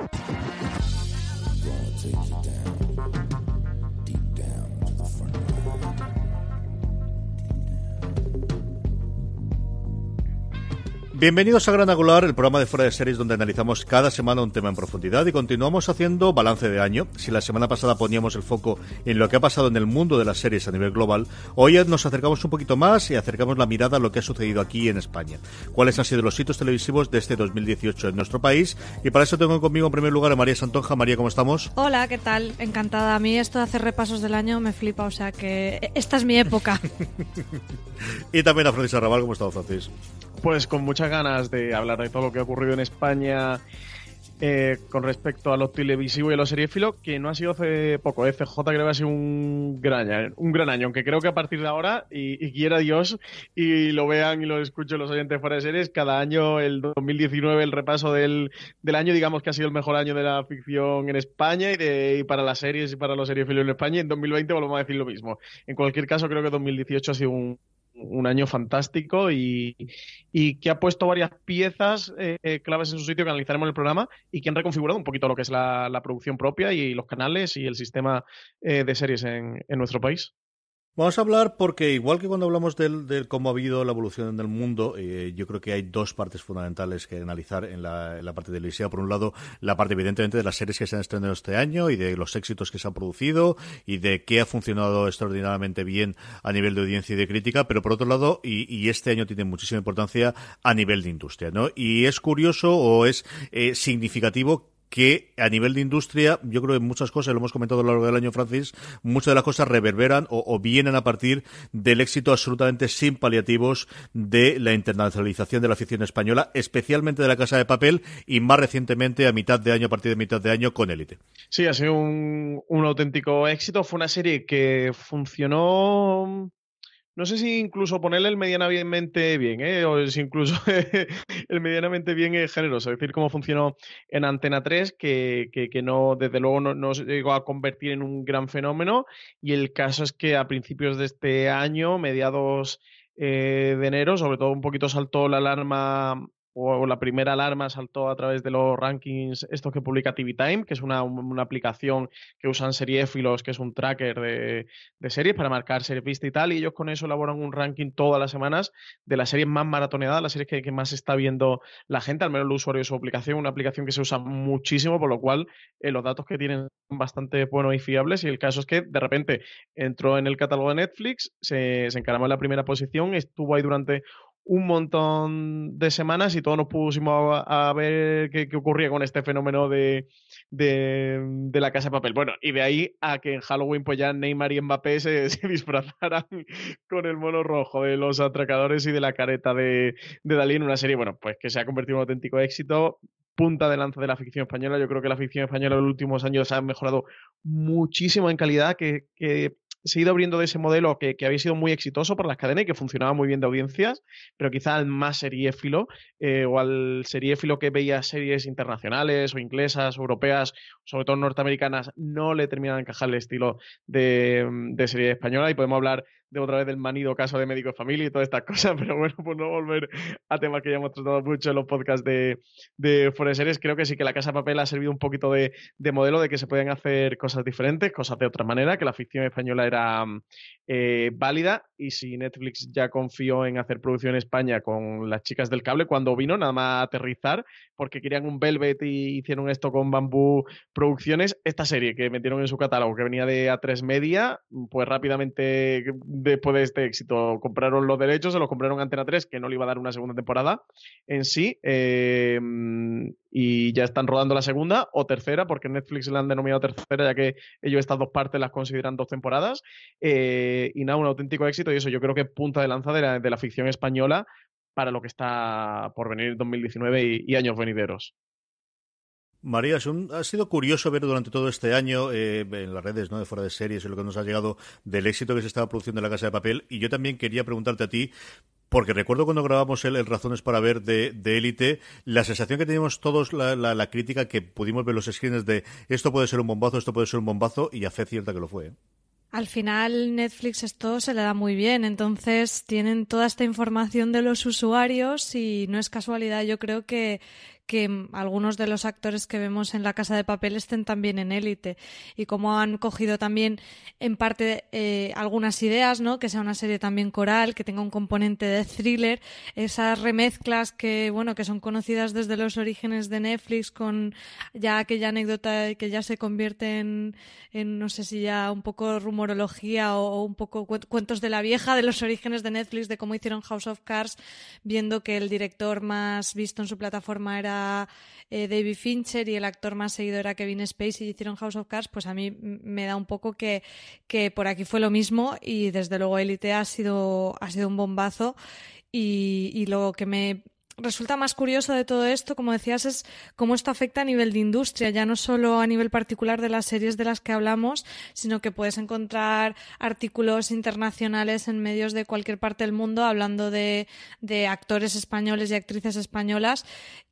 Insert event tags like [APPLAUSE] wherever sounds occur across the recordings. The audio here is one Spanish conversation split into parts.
Yeah. Bienvenidos a Gran Angular, el programa de fuera de series donde analizamos cada semana un tema en profundidad y continuamos haciendo balance de año. Si la semana pasada poníamos el foco en lo que ha pasado en el mundo de las series a nivel global, hoy nos acercamos un poquito más y acercamos la mirada a lo que ha sucedido aquí en España. ¿Cuáles han sido los hitos televisivos de este 2018 en nuestro país? Y para eso tengo conmigo en primer lugar a María Santonja. María, ¿cómo estamos? Hola, ¿qué tal? Encantada. A mí esto de hacer repasos del año me flipa, o sea que esta es mi época. [LAUGHS] y también a Francis Arrabal, ¿cómo estás, Francis? Pues con muchas ganas de hablar de todo lo que ha ocurrido en España eh, con respecto a lo televisivo y a lo seriéfilo, que no ha sido hace poco. Eh. CJ creo que ha sido un gran, año, un gran año, aunque creo que a partir de ahora, y, quiera Dios, y lo vean y lo escuchen los oyentes fuera de series, cada año, el 2019, el repaso del, del año, digamos que ha sido el mejor año de la ficción en España y, de, y para las series y para los seriéfilos en España. Y en 2020 volvemos a decir lo mismo. En cualquier caso, creo que 2018 ha sido un, un año fantástico y, que ha puesto varias piezas eh, claves en su sitio que analizaremos en el programa y que han reconfigurado un poquito lo que es la, producción propia y los canales y el sistema eh, de series en nuestro país. Vamos a hablar porque, igual que cuando hablamos de cómo ha habido la evolución en el mundo, eh, yo creo que hay dos partes fundamentales que analizar en la, en la parte de Licea. Por un lado, la parte, evidentemente, de las series que se han estrenado este año y de los éxitos que se han producido y de qué ha funcionado extraordinariamente bien a nivel de audiencia y de crítica. Pero por otro lado, y, este año tiene muchísima importancia a nivel de industria, ¿no? Y es curioso o es eh, significativo que a nivel de industria, yo creo que muchas cosas, lo hemos comentado a lo largo del año, Francis, muchas de las cosas reverberan o, vienen a partir del éxito absolutamente sin paliativos de la internacionalización de la afición española, especialmente de la Casa de Papel y más recientemente a mitad de año, a partir de mitad de año, con Élite. Sí, ha sido un, un auténtico éxito. Fue una serie que funcionó no sé si incluso ponerle el medianamente bien, ¿eh? o si incluso [LAUGHS] el medianamente bien es generoso. Es decir, cómo funcionó en Antena 3, que, que, no, desde luego no, se llegó a convertir en un gran fenómeno. Y el caso es que a principios de este año, mediados eh, de enero, sobre todo un poquito saltó la alarma o la primera alarma saltó a través de los rankings, esto que publica TV Time, que es una, aplicación que usan seriéfilos, que es un tracker de, series para marcar series vista y tal, y ellos con eso elaboran un ranking todas las semanas de las series más maratoneadas, las series que, más está viendo la gente, al menos el usuario de su aplicación, una aplicación que se usa muchísimo, por lo cual eh, los datos que tienen son bastante buenos y fiables, y el caso es que de repente entró en el catálogo de Netflix, se, se encaramó en la primera posición, estuvo ahí durante un montón de semanas y todos nos pusimos a, ver qué, ocurría con este fenómeno de, de, la casa de papel. Bueno, y de ahí a que en Halloween pues ya Neymar y Mbappé [LAUGHS] se, disfrazaran con el mono rojo de los atracadores y de la careta de, de Dalí en una serie, bueno, pues que se ha convertido en un auténtico éxito punta de lanza de la ficción española. Yo creo que la ficción española en los últimos años ha mejorado muchísimo en calidad, que se ido abriendo de ese modelo que, había sido muy exitoso por las cadenas y que funcionaba muy bien de audiencias, pero quizá al más seriéfilo eh, o al seriéfilo que veía series internacionales o inglesas europeas, sobre todo norteamericanas, no le termina de encajar el estilo de, de serie española. Y podemos hablar de otra vez del manido caso de médico de familia y todas estas cosas, [LAUGHS] pero bueno, pues no volver a temas que ya hemos tratado mucho en los podcasts de, de Series, creo que sí que la Casa de Papel ha servido un poquito de, modelo de que se pueden hacer cosas diferentes, cosas de otra manera, que la ficción española era eh, válida y si Netflix ya confió en hacer producción en España con las chicas del cable cuando vino, nada más aterrizar, porque querían un Velvet y hicieron esto con Bambú Producciones, esta serie que metieron en su catálogo, que venía de A3 Media, pues rápidamente después de este éxito compraron los derechos, se los compraron Antena 3, que no le iba a dar una segunda temporada en sí, em, y ya están rodando la segunda o tercera, porque Netflix la han denominado tercera, ya que ellos estas dos partes las consideran dos temporadas. Eh, y nada, un auténtico éxito, y eso yo creo que punta de lanza de la, de la ficción española para lo que está por venir en 2019 y años venideros. María, ha sido curioso ver durante todo este año eh, en las redes ¿no? de fuera de series y lo que nos ha llegado del éxito que se estaba produciendo en la Casa de Papel. Y yo también quería preguntarte a ti, porque recuerdo cuando grabamos el, Razones para Ver de Élite, la sensación que teníamos todos, la, la, crítica que pudimos ver los screens de esto puede ser un bombazo, esto puede ser un bombazo, y a fe cierta que lo fue. ¿eh? Al final Netflix esto se le da muy bien, entonces tienen toda esta información de los usuarios y no es casualidad, yo creo que, que algunos de los actores que vemos en La Casa de Papel estén también en élite y como han cogido también en parte eh, algunas ideas, ¿no? Que sea una serie también coral, que tenga un componente de thriller, esas remezclas que, bueno, que son conocidas desde los orígenes de Netflix con ya aquella anécdota que ya se convierte en, no sé si ya un poco rumorología o, un poco cuentos de la vieja de los orígenes de Netflix, de cómo hicieron House of Cards, viendo que el director más visto en su plataforma era eh, David Fincher y el actor más seguido era Kevin Spacey y hicieron House of Cards, pues a mí me da un poco que, que por aquí fue lo mismo y desde luego Elite ha sido, ha sido un bombazo y, y lo que me resulta más curioso de todo esto, como decías, es cómo esto afecta a nivel de industria, ya no solo a nivel particular de las series de las que hablamos, sino que puedes encontrar artículos internacionales en medios de cualquier parte del mundo hablando de, de actores españoles y actrices españolas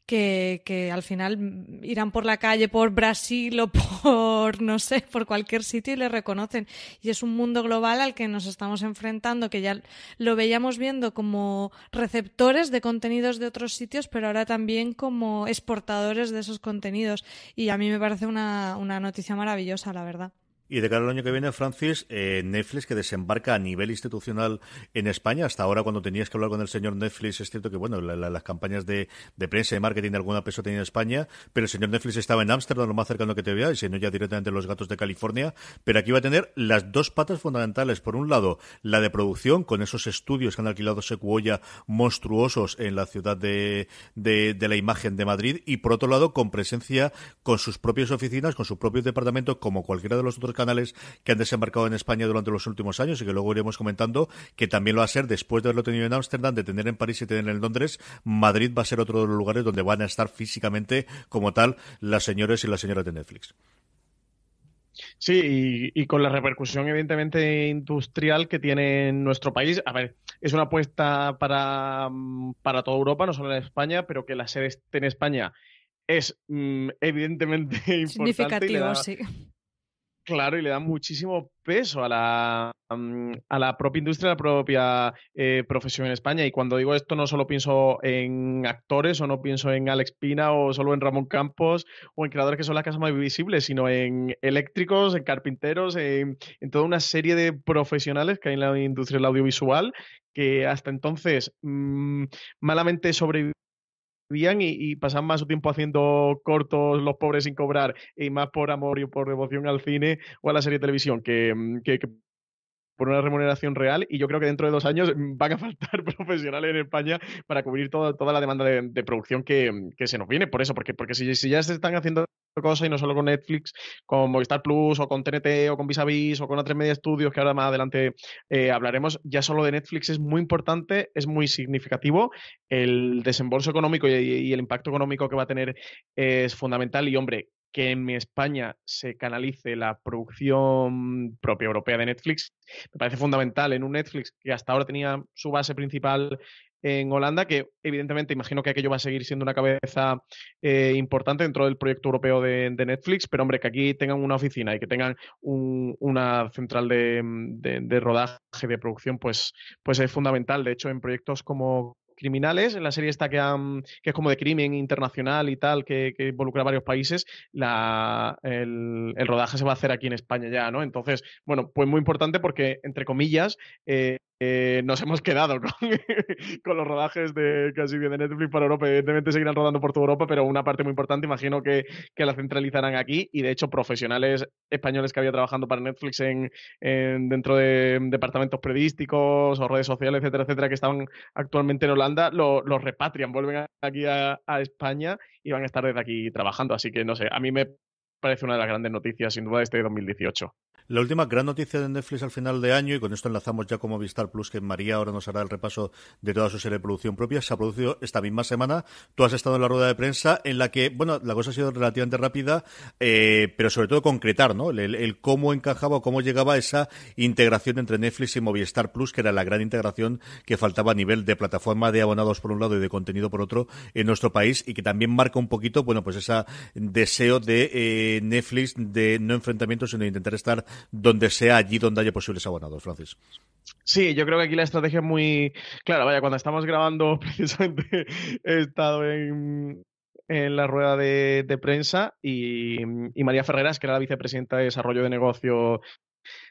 que, que, al final irán por la calle por Brasil o por, no sé, por cualquier sitio y le reconocen. Y es un mundo global al que nos estamos enfrentando, que ya lo veíamos viendo como receptores de contenidos de otros sitios, pero ahora también como exportadores de esos contenidos. Y a mí me parece una, una noticia maravillosa, la verdad. Y de cara al año que viene, Francis, eh, Netflix que desembarca a nivel institucional en España. Hasta ahora, cuando tenías que hablar con el señor Netflix, es cierto que, bueno, las campañas de, prensa y marketing de alguna peso tenía en España, pero el señor Netflix estaba en Ámsterdam, lo más cercano que te veía, y si ya directamente en los gatos de California. Pero aquí va a tener las dos patas fundamentales. Por un lado, la de producción, con esos estudios que han alquilado Secuoya monstruosos en la ciudad de, de, de la imagen de Madrid, y por otro lado, con presencia con sus propias oficinas, con su propio departamento, como cualquiera de los otros canales que han desembarcado en España durante los últimos años y que luego iremos comentando, que también lo va a ser después de haberlo tenido en Ámsterdam, de tener en París y tener en Londres, Madrid va a ser otro de los lugares donde van a estar físicamente como tal las señores y las señoras de Netflix. Sí, y, con la repercusión evidentemente industrial que tiene en nuestro país. A ver, es una apuesta para, para toda Europa, no solo en España, pero que la sede esté en España es mm, evidentemente [LAUGHS] importante. Significativo, sí. Claro, y le da muchísimo peso a la, a la propia industria, a la propia eh, profesión en España. Y cuando digo esto, no solo pienso en actores o no pienso en Alex Pina o solo en Ramón Campos o en creadores que son las casas más visibles, sino en eléctricos, en carpinteros, en, toda una serie de profesionales que hay en la industria del audiovisual que hasta entonces mm, malamente sobrevivían y, y, pasaban más su tiempo haciendo cortos los pobres sin cobrar y más por amor y por devoción al cine o a la serie de televisión que, mm, que, por una remuneración real y yo creo que dentro de dos años van a faltar [LAUGHS] profesionales en España para cubrir toda, toda la demanda de, producción que, que, se nos viene. Por eso, porque, porque si, si, ya se están haciendo cosas y no solo con Netflix, con Movistar Plus o con TNT o con Visavis o con A3 Media Studios, que ahora más adelante eh, hablaremos. Ya solo de Netflix es muy importante, es muy significativo. El desembolso económico y, el impacto económico que va a tener es fundamental. Y hombre, que en España se canalice la producción propia europea de Netflix, me parece fundamental en un Netflix que hasta ahora tenía su base principal en Holanda, que evidentemente imagino que aquello va a seguir siendo una cabeza eh, importante dentro del proyecto europeo de, Netflix, pero hombre, que aquí tengan una oficina y que tengan una central de, rodaje, de producción, pues, pues es fundamental. De hecho, en proyectos como criminales, en la serie esta que, que es como de crimen internacional y tal, que, involucra a varios países, la, el, rodaje se va a hacer aquí en España ya, ¿no? Entonces, bueno, pues muy importante porque, entre comillas, eh, eh, nos hemos quedado con, [LAUGHS] los rodajes de casi de Netflix para Europa. Evidentemente seguirán rodando por toda Europa, pero una parte muy importante, imagino que, la centralizarán aquí. Y de hecho, profesionales españoles que había trabajando para Netflix en, dentro de departamentos periodísticos o redes sociales, etcétera, etcétera, que estaban actualmente en Holanda, los lo repatrian, vuelven aquí a, a España y van a estar desde aquí trabajando. Así que no sé, a mí me parece una de las grandes noticias, sin duda, de este 2018. La última gran noticia de Netflix al final de año, y con esto enlazamos ya como Vistar Plus, que María ahora nos hará el repaso de toda su serie de producción propia, se ha producido esta misma semana. Tú has estado en la rueda de prensa en la que, bueno, la cosa ha sido relativamente rápida, eh, pero sobre todo concretar, ¿no? El, cómo encajaba o cómo llegaba esa integración entre Netflix y Movistar Plus, que era la gran integración que faltaba a nivel de plataforma de abonados por un lado y de contenido por otro en nuestro país, y que también marca un poquito, bueno, pues ese deseo de eh, Netflix de no enfrentamientos, sino de intentar estar donde sea allí donde haya posibles abonados, Francis. Sí, yo creo que aquí la estrategia es muy clara. Vaya, cuando estamos grabando, [LAUGHS] precisamente he estado en, la rueda de, prensa y, y, María Ferreras, que era la vicepresidenta de Desarrollo de Negocio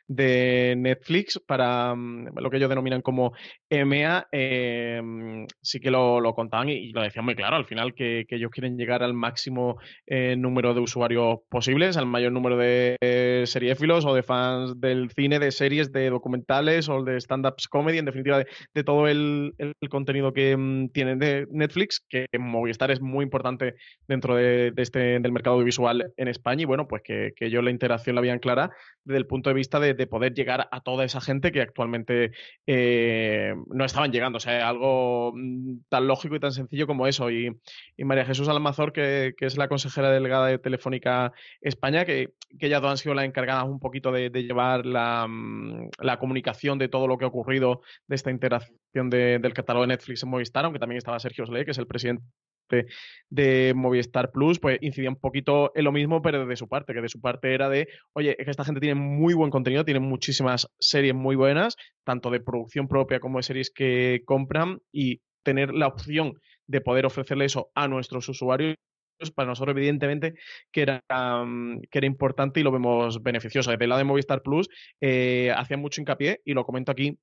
de Netflix para mm, lo que ellos denominan como EMEA, em, sí que lo, contaban y, lo decían muy claro al final que, ellos quieren llegar al máximo eh, número de usuarios posibles, al mayor número de eh, seriéfilos o de fans del cine, de series, de documentales o de stand-ups comedy, en definitiva de, todo el, contenido que mm, tienen de Netflix, que Movistar es muy importante dentro de, este del mercado audiovisual en España y bueno, pues que, que ellos la interacción la habían clara desde el punto de vista de, poder llegar a toda esa gente que actualmente eh, no estaban llegando. O sea, algo mm, tan lógico y tan sencillo como eso. Y, María Jesús Almazor, que, es la consejera delegada de Telefónica España, que, que ellas dos han sido las encargadas un poquito de, llevar mm, la, comunicación de todo lo que ha ocurrido de esta interacción del catálogo de Netflix en Movistar, aunque también estaba Sergio Sley, que es el presidente de Movistar Plus, pues incidía un poquito en lo mismo, pero de su parte, que de su parte era de, oye, es que esta gente tiene muy buen contenido, tiene muchísimas series muy buenas, tanto de producción propia como de series que compran, y tener la opción de poder ofrecerle eso a nuestros usuarios para nosotros evidentemente que era, que era importante y lo vemos beneficioso. Desde lado de Movistar Plus eh, hacía mucho hincapié y lo comento aquí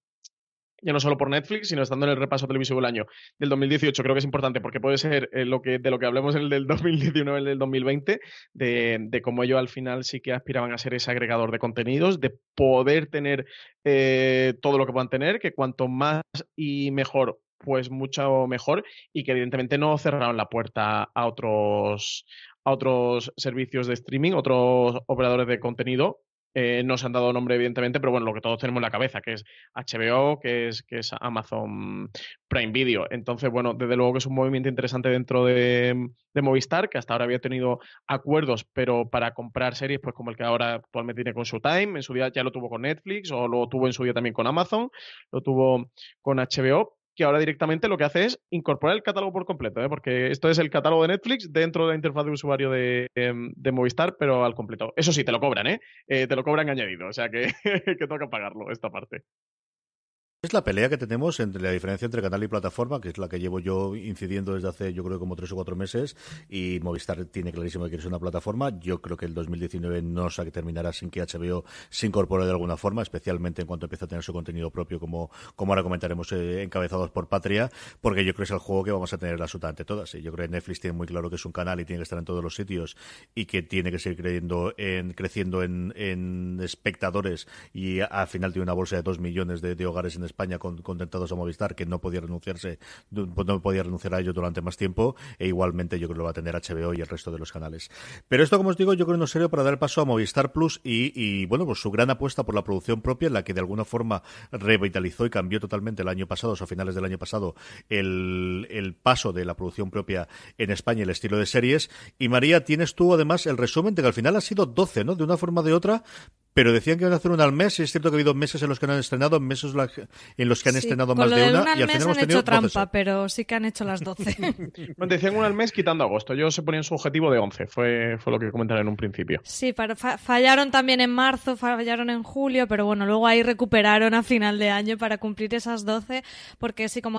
ya no solo por Netflix, sino estando en el repaso televisivo del año del 2018, creo que es importante porque puede ser eh, lo que, de lo que hablemos en el del 2019, el del 2020, de, de cómo ellos al final sí que aspiraban a ser ese agregador de contenidos, de poder tener eh, todo lo que puedan tener, que cuanto más y mejor, pues mucho mejor, y que evidentemente no cerraron la puerta a otros, a otros servicios de streaming, otros operadores de contenido eh, no se han dado nombre, evidentemente, pero bueno, lo que todos tenemos en la cabeza, que es HBO, que es, que es Amazon Prime Video. Entonces, bueno, desde luego que es un movimiento interesante dentro de, Movistar, que hasta ahora había tenido acuerdos, pero para comprar series, pues como el que ahora actualmente tiene con Showtime, en su día ya lo tuvo con Netflix, o lo tuvo en su día también con Amazon, lo tuvo con HBO, que ahora directamente lo que hace es incorporar el catálogo por completo, ¿eh? porque esto es el catálogo de Netflix dentro de la interfaz de usuario de, em, Movistar, pero al completo. Eso sí, te lo cobran, ¿eh? eh te lo cobran añadido, o sea que, [LAUGHS] que toca pagarlo esta parte. Es la pelea que tenemos entre la diferencia entre canal y plataforma, que es la que llevo yo incidiendo desde hace, yo creo, como tres o cuatro meses, y Movistar tiene clarísimo que quiere ser una plataforma. Yo creo que el 2019 no se terminará sin que HBO se incorpore de alguna forma, especialmente en cuanto empiece a tener su contenido propio, como, como ahora comentaremos, eh, encabezados por Patria, porque yo creo que es el juego que vamos a tener absolutamente todas. Y yo creo que Netflix tiene muy claro que es un canal y tiene que estar en todos los sitios y que tiene que seguir creyendo en, creciendo en, espectadores y al final tiene una bolsa de dos millones de, de hogares en España España contentados a Movistar, que no podía renunciarse, no podía renunciar a ello durante más tiempo, e igualmente yo creo que lo va a tener HBO y el resto de los canales. Pero esto, como os digo, yo creo que no serio para dar el paso a Movistar Plus y, bueno, pues su gran apuesta por la producción propia, en la que de alguna forma revitalizó y cambió totalmente el año pasado, o a finales del año pasado, el, el paso de la producción propia en España, el estilo de series. Y María, tienes tú además el resumen de que al final ha sido 12, ¿no? De una forma o de otra, pero decían que iban a hacer una al mes, y es cierto que ha habido meses en los que no han estrenado, meses en los que han estrenado más de una, y al final hemos han hecho trampa, pero sí que han hecho las 12. [LAUGHS] decían una al mes quitando agosto, yo se ponían su objetivo de 11, fue, fue lo que comentaron en un principio. Sí, fallaron también en marzo, fallaron en julio, pero bueno, luego ahí recuperaron a final de año para cumplir esas 12, porque sí como...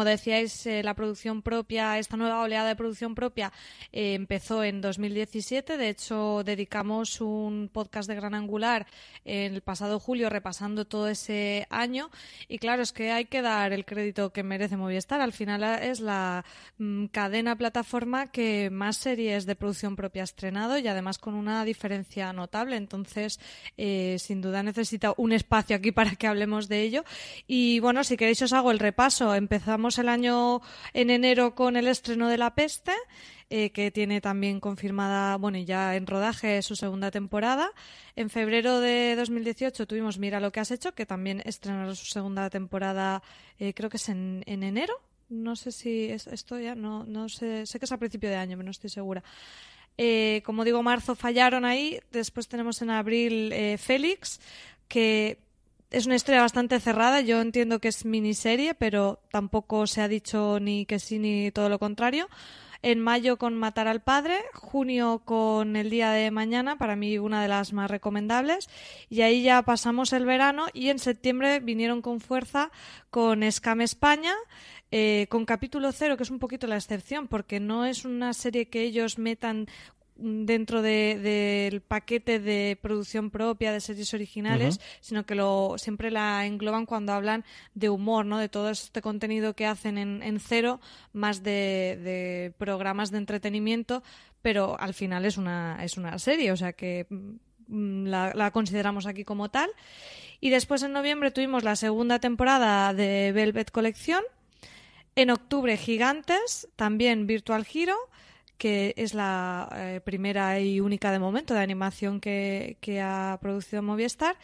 Como decíais, eh, la producción propia, esta nueva oleada de producción propia eh, empezó en 2017. De hecho, dedicamos un podcast de Gran Angular en el pasado julio repasando todo ese año. Y claro, es que hay que dar el crédito que merece Movistar. Al final es la mm, cadena plataforma que más series de producción propia ha estrenado y además con una diferencia notable. Entonces, eh, sin duda necesita un espacio aquí [LAUGHS] para que hablemos de ello. Y bueno, si queréis os hago el repaso. Empezamos el año en enero con el estreno de La Peste, eh, que tiene también confirmada, bueno, ya en rodaje su segunda temporada. En febrero de 2018 tuvimos Mira lo que has hecho, que también estrenará su segunda temporada, eh, creo que es en, enero. No sé si esto ya, no, no sé, sé que es a principio de año, pero no estoy segura. Eh, como digo, marzo fallaron ahí. Después tenemos en abril Félix, que es una historia bastante cerrada. Yo entiendo que es miniserie, pero tampoco se ha dicho ni que sí ni todo lo contrario. En mayo con Matar al Padre, junio con El Día de Mañana, para mí una de las más recomendables, y ahí ya pasamos el verano y en septiembre vinieron con fuerza con Scam España, eh, con capítulo cero, que es un poquito la excepción, porque no es una serie que ellos metan dentro del paquete de producción propia de series originales, sino que lo siempre la engloban cuando hablan de humor, ¿no? De todo este contenido que hacen en, cero, más de, programas de entretenimiento, pero al final es una, es una serie, o sea que mm, la, la, consideramos aquí como tal. Y después en noviembre tuvimos la segunda temporada de Velvet Colección. En octubre Gigantes, también Virtual Hero que es la eh, primera y única de momento de animación que, ha producido Movistar.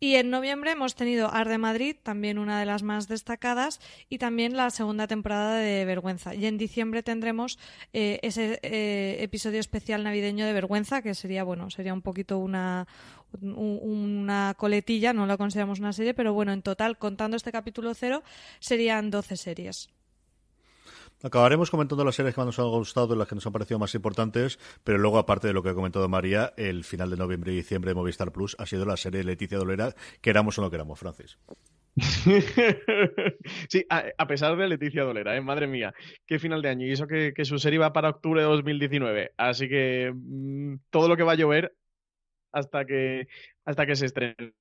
Y en noviembre hemos tenido Arde Madrid, también una de las más destacadas, y también la segunda temporada de Vergüenza. Y en diciembre tendremos eh, ese eh, episodio especial navideño de Vergüenza, que sería, bueno, sería un poquito una, una coletilla, no la consideramos una serie, pero bueno, en total, contando este capítulo cero, serían 12 series. Acabaremos comentando las series que más nos han gustado y las que nos han parecido más importantes, pero luego, aparte de lo que ha comentado María, el final de noviembre y diciembre de Movistar Plus ha sido la serie Leticia Dolera, queramos o no queramos, Francis. [LAUGHS] sí, a, pesar de Leticia Dolera, ¿eh? madre mía, qué final de año. Y eso que, su serie va para octubre de 2019. Así que mm, todo lo que va a llover hasta que, hasta que se estrene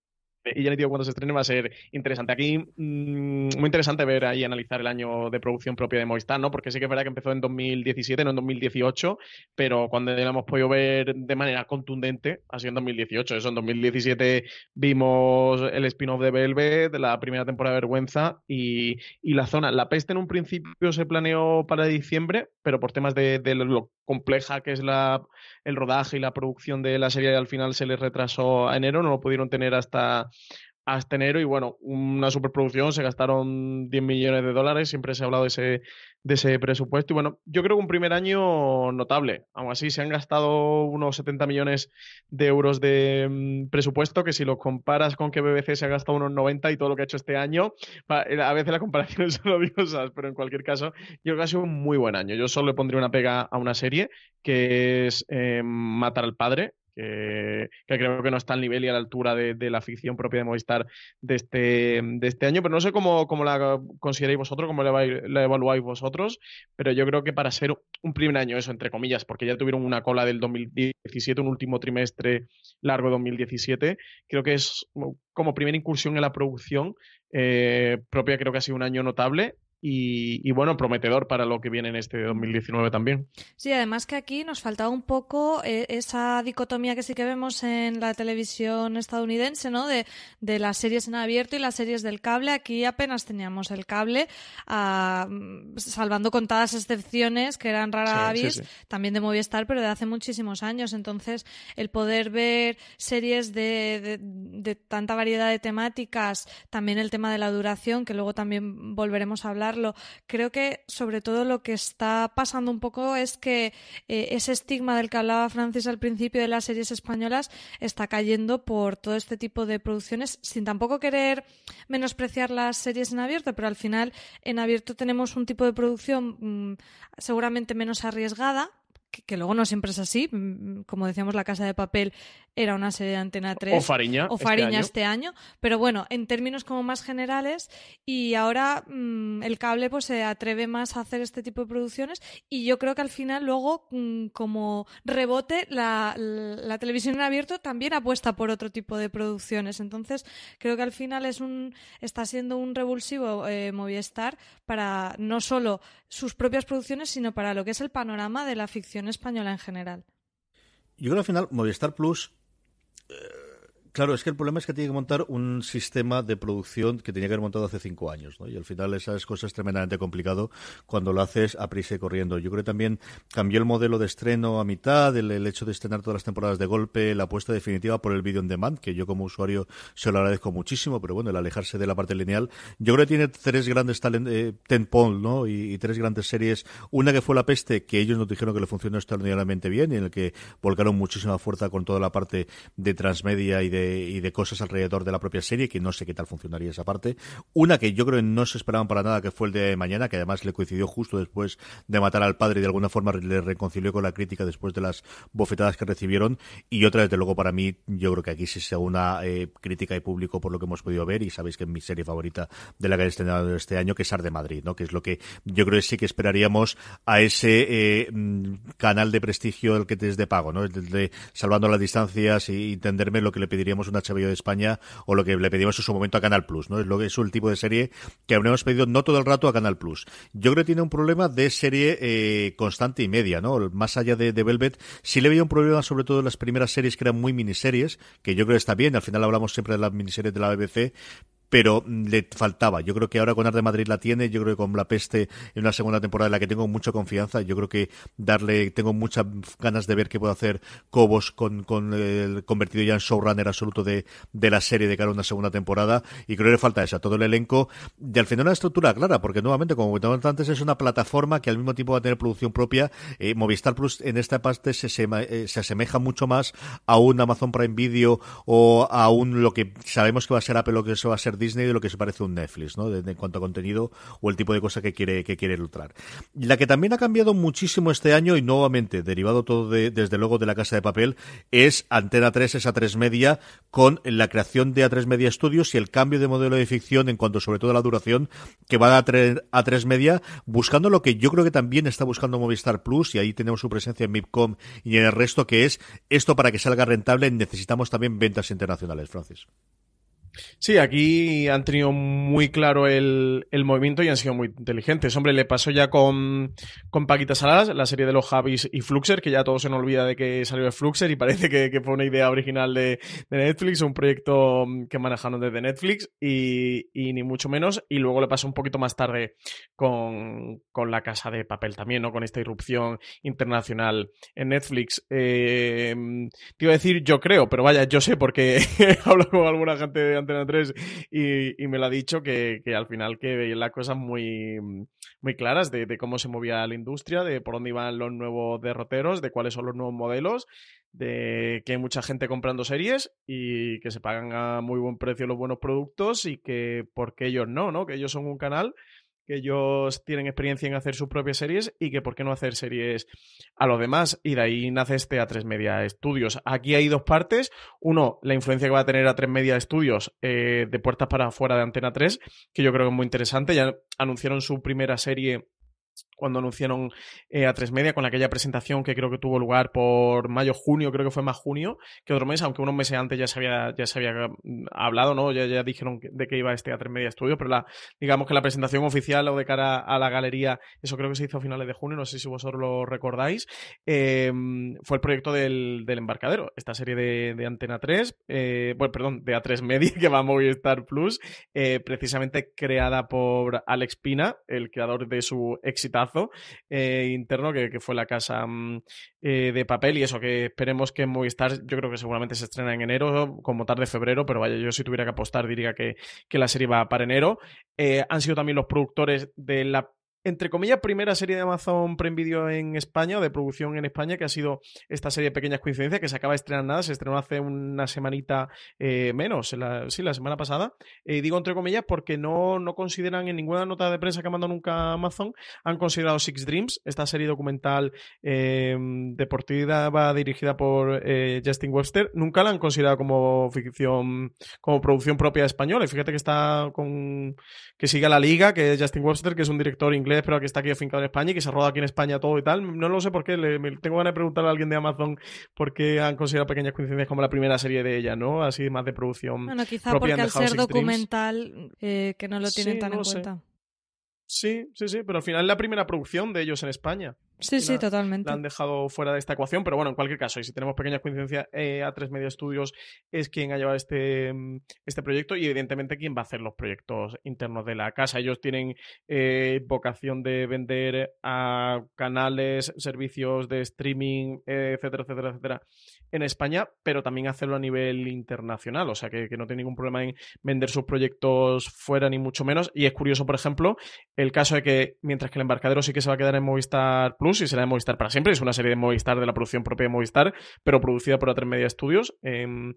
y ya digo cuando se estrene va a ser interesante. Aquí mm, muy interesante ver ahí analizar el año de producción propia de Movistar, ¿no? Porque sí que es verdad que empezó en 2017, no en 2018, pero cuando lo hemos podido ver de manera contundente ha sido en 2018. Eso en 2017 vimos el spin-off de Velvet, la primera temporada de Vergüenza y, la zona. La peste en un principio se planeó para diciembre, pero por temas de, lo compleja que es el rodaje y la producción de la serie al final se les retrasó a enero, no lo pudieron tener hasta hasta enero y bueno, una superproducción, se gastaron 10 millones de dólares, siempre se ha hablado de ese, de ese presupuesto y bueno, yo creo que un primer año notable, aún así se han gastado unos 70 millones de euros de mm, presupuesto, que si lo comparas con que BBC se ha gastado unos 90 y todo lo que ha hecho este año, eh, a veces las comparaciones [LAUGHS] son odiosas, pero en cualquier caso, yo creo que ha sido un muy buen año. Yo solo le pondría una pega a una serie que es eh, Matar al Padre, que, creo que no está al nivel y a la altura de, la ficción propia de Movistar de este, de este año, pero no sé cómo, cómo la consideráis vosotros, cómo la, la, evaluáis vosotros, pero yo creo que para ser un primer año, eso entre comillas, porque ya tuvieron una cola del 2017, un último trimestre largo de 2017, creo que es como primera incursión en la producción eh, propia, creo que ha sido un año notable y, bueno, prometedor para lo que viene en este 2019 también. Sí, además que aquí nos faltaba un poco eh, esa dicotomía que sí que vemos en la televisión estadounidense, ¿no? De, de, las series en abierto y las series del cable. Aquí apenas teníamos el cable, ah, salvando contadas excepciones que eran rara avis, también de Movistar, pero de hace muchísimos años. Entonces, el poder ver series de, de tanta variedad de temáticas, también el tema de la duración, que luego también volveremos a hablar Creo que sobre todo lo que está pasando un poco es que eh, ese estigma del que hablaba Francis al principio de las series españolas está cayendo por todo este tipo de producciones, sin tampoco querer menospreciar las series en abierto, pero al final en abierto tenemos un tipo de producción mm, seguramente menos arriesgada, que, luego no siempre es así. Mm, como decíamos, La Casa de Papel era una serie de Antena 3. O Fariña. O Fariña este año. Pero bueno, en términos como más generales. Y ahora mm, el cable pues se atreve más a hacer este tipo de producciones. Y yo creo que al final luego, mm, como rebote, la, televisión en abierto también apuesta por otro tipo de producciones. Entonces, creo que al final es un está siendo un revulsivo eh, Movistar para no solo sus propias producciones, sino para lo que es el panorama de la ficción española en general. Yo creo que al final Movistar Plus eh, Claro, es que el problema es que tiene que montar un sistema de producción que tenía que haber montado hace cinco años, ¿no? Y al final esas cosas es tremendamente complicado cuando lo haces a prisa y corriendo. Yo creo que también cambió el modelo de estreno a mitad, el, hecho de estrenar todas las temporadas de golpe, la apuesta definitiva por el video on demand, que yo como usuario se lo agradezco muchísimo, pero bueno, el alejarse de la parte lineal. Yo creo que tiene tres grandes talent, eh, ¿no? Y, tres grandes series. Una que fue La Peste, que ellos nos dijeron que le funcionó extraordinariamente bien y en el que volcaron muchísima fuerza con toda la parte de transmedia y de y de cosas alrededor de la propia serie, que no sé qué tal funcionaría esa parte. Una que yo creo que no se esperaban para nada, que fue el de mañana, que además le coincidió justo después de matar al padre y de alguna forma le reconcilió con la crítica después de las bofetadas que recibieron. Y otra, desde luego, para mí, yo creo que aquí sí se una eh, crítica y público por lo que hemos podido ver, y sabéis que es mi serie favorita de la que he estrenado este año, que es Ar de Madrid, ¿no? Que es lo que yo creo que sí que esperaríamos a ese eh, mm, canal de prestigio el que es de pago, ¿no? de, salvando las distancias y entenderme lo que le pediríamos un HBO de España o lo que le pedimos en su momento a Canal Plus, ¿no? Es lo que es el tipo de serie que habríamos pedido no todo el rato a Canal Plus. Yo creo que tiene un problema de serie eh, constante y media, ¿no? Más allá de, de, Velvet, sí le veía un problema sobre todo en las primeras series que eran muy miniseries, que yo creo que está bien, al final hablamos siempre de las miniseries de la BBC, pero le faltaba. Yo creo que ahora con Arte Madrid la tiene, yo creo que con La Peste en una segunda temporada en la que tengo mucha confianza, yo creo que darle, tengo muchas ganas de ver qué puede hacer Cobos con, con el convertido ya en showrunner absoluto de, de la serie de cara a una segunda temporada, y creo que le falta eso, a todo el elenco, y al final una estructura clara, porque nuevamente, como comentamos antes, es una plataforma que al mismo tiempo va a tener producción propia, eh, Movistar Plus en esta parte se, se, eh, se, asemeja mucho más a un Amazon Prime Video o a un lo que sabemos que va a ser Apple o que eso va a ser Disney de lo que se parece a un Netflix, ¿no? en cuanto a contenido o el tipo de cosa que quiere, que quiere ilustrar. La que también ha cambiado muchísimo este año y nuevamente, derivado todo de, desde luego de la Casa de Papel, es Antena 3, esa 3 Media, con la creación de A3 Media Studios y el cambio de modelo de ficción en cuanto sobre todo a la duración que va a traer A3 Media, buscando lo que yo creo que también está buscando Movistar Plus y ahí tenemos su presencia en MIPCOM y en el resto que es esto para que salga rentable necesitamos también ventas internacionales, Francis. Sí, aquí han tenido muy claro el, movimiento y han sido muy inteligentes. Hombre, le pasó ya con, con Paquita Saladas, la serie de los Javis y Fluxer, que ya todo se nos olvida de que salió de Fluxer y parece que, fue una idea original de, Netflix, un proyecto que manejaron desde Netflix y, ni mucho menos. Y luego le pasó un poquito más tarde con, La Casa de Papel también, ¿no? Con esta irrupción internacional en Netflix. Eh, te iba a decir yo creo, pero vaya, yo sé porque [LAUGHS] he hablado con alguna gente de Antena 3 y, me lo ha dicho que, al final que veía las cosas muy, muy claras de, de, cómo se movía la industria, de por dónde iban los nuevos derroteros, de cuáles son los nuevos modelos, de que hay mucha gente comprando series y que se pagan a muy buen precio los buenos productos y que porque ellos no, ¿no? Que ellos son un canal que ellos tienen experiencia en hacer sus propias series y que por qué no hacer series a los demás. Y de ahí nace este A3 Media Studios. Aquí hay dos partes. Uno, la influencia que va a tener A3 Media Studios eh, de puertas para afuera de Antena 3, que yo creo que es muy interesante. Ya anunciaron su primera serie cuando anunciaron eh, a tres media con aquella presentación que creo que tuvo lugar por mayo, junio, creo que fue más junio que otro mes, aunque unos meses antes ya se había, ya se había mm, hablado, ¿no? Ya, ya dijeron de que iba este a tres media estudio, pero la, digamos que la presentación oficial o de cara a la galería, eso creo que se hizo a finales de junio, no sé si vosotros lo recordáis, em, fue el proyecto del, embarcadero, esta serie de, Antena 3, eh, bueno, perdón, de A3 Media [LAUGHS] que va a Movistar Plus, eh, precisamente creada por Alex Pina, el creador de su exitazo eh, interno que, fue la casa mm, eh, de papel y eso que esperemos que Movistar yo creo que seguramente se estrena en enero como tarde febrero pero vaya yo si tuviera que apostar diría que, que la serie va para enero. Eh, han sido también los productores de la entre comillas, primera serie de Amazon Prime Video en España, de producción en España, que ha sido esta serie de pequeñas coincidencias, que se acaba de estrenar nada, se estrenó hace una semanita eh, menos, la, sí, la semana pasada. Eh, digo entre comillas porque no, no consideran en ninguna nota de prensa que ha mandado nunca Amazon, han considerado Six Dreams, esta serie documental eh, deportiva dirigida por Justin Webster, nunca la han considerado como ficción, como producción propia española. Y fíjate que está con, que sigue la liga, que es Justin Webster, que es un director inglés pero que está aquí afincado en España y que se roda aquí en España todo y tal. No lo sé por qué, le, tengo ganas de preguntarle a alguien de Amazon por qué han considerado Pequeñas Coincidencias como la primera serie de ella, ¿no? Así más de producción. Bueno, quizá porque al ser documental eh, que no lo tienen tan en cuenta. Sí, sí, sí, pero al final es la primera producción de ellos en España. Sí, sí, totalmente. La han dejado fuera de esta ecuación, pero bueno, en cualquier caso, y si tenemos pequeñas coincidencias, eh, A3 Media Studios es quien ha llevado este, mm, este proyecto y evidentemente quien va a hacer los proyectos internos de la casa. Ellos tienen eh, vocación de vender a canales, servicios de streaming, etcétera, etcétera, etcétera, en España, pero también hacerlo a nivel internacional, o sea que, que no tiene ningún problema en vender sus proyectos fuera ni mucho menos. Y es curioso, por ejemplo, el caso de que mientras que el embarcadero sí que se va a quedar en Movistar Plus, y será de Movistar para siempre. Es una serie de Movistar de la producción propia de Movistar, pero producida por A3 Media Studios en,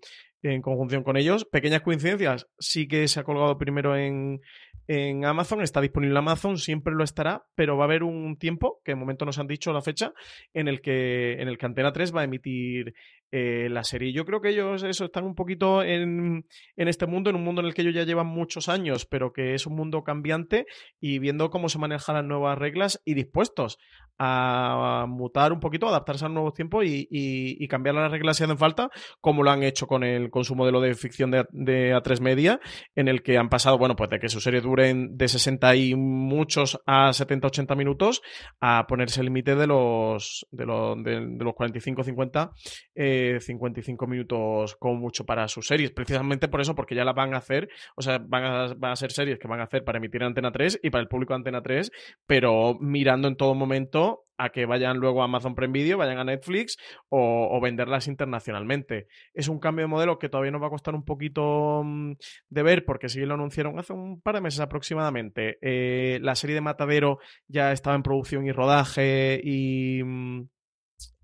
conjunción con ellos. Pequeñas coincidencias, sí que se ha colgado primero en, en Amazon, está disponible en Amazon, siempre lo estará, pero va a haber un tiempo, que de momento nos han dicho la fecha, en el que, en el que Antena 3 va a emitir eh, la serie. Yo creo que ellos eso están un poquito en, en, este mundo, en un mundo en el que ellos ya llevan muchos años, pero que es un mundo cambiante y viendo cómo se manejan las nuevas reglas y dispuestos a mutar un poquito, adaptarse a nuevos tiempos y, cambiar las reglas si hacen falta, como lo han hecho con el con su modelo de ficción de, de, A3 Media, en el que han pasado, bueno, pues de que su serie duren de 60 y muchos a 70-80 minutos, a ponerse el límite de los de los, de, los 45-50, 55 minutos como mucho para sus series, precisamente por eso, porque ya las van a hacer, o sea, van a, van a ser series que van a hacer para emitir en Antena 3 y para el público de Antena 3, pero mirando en todo momento a que vayan luego a Amazon Prime Video, vayan a Netflix o, venderlas internacionalmente. Es un cambio de modelo que todavía nos va a costar un poquito mm, de ver porque sí lo anunciaron hace un par de meses aproximadamente. Eh, la serie de Matadero ya estaba en producción y rodaje y...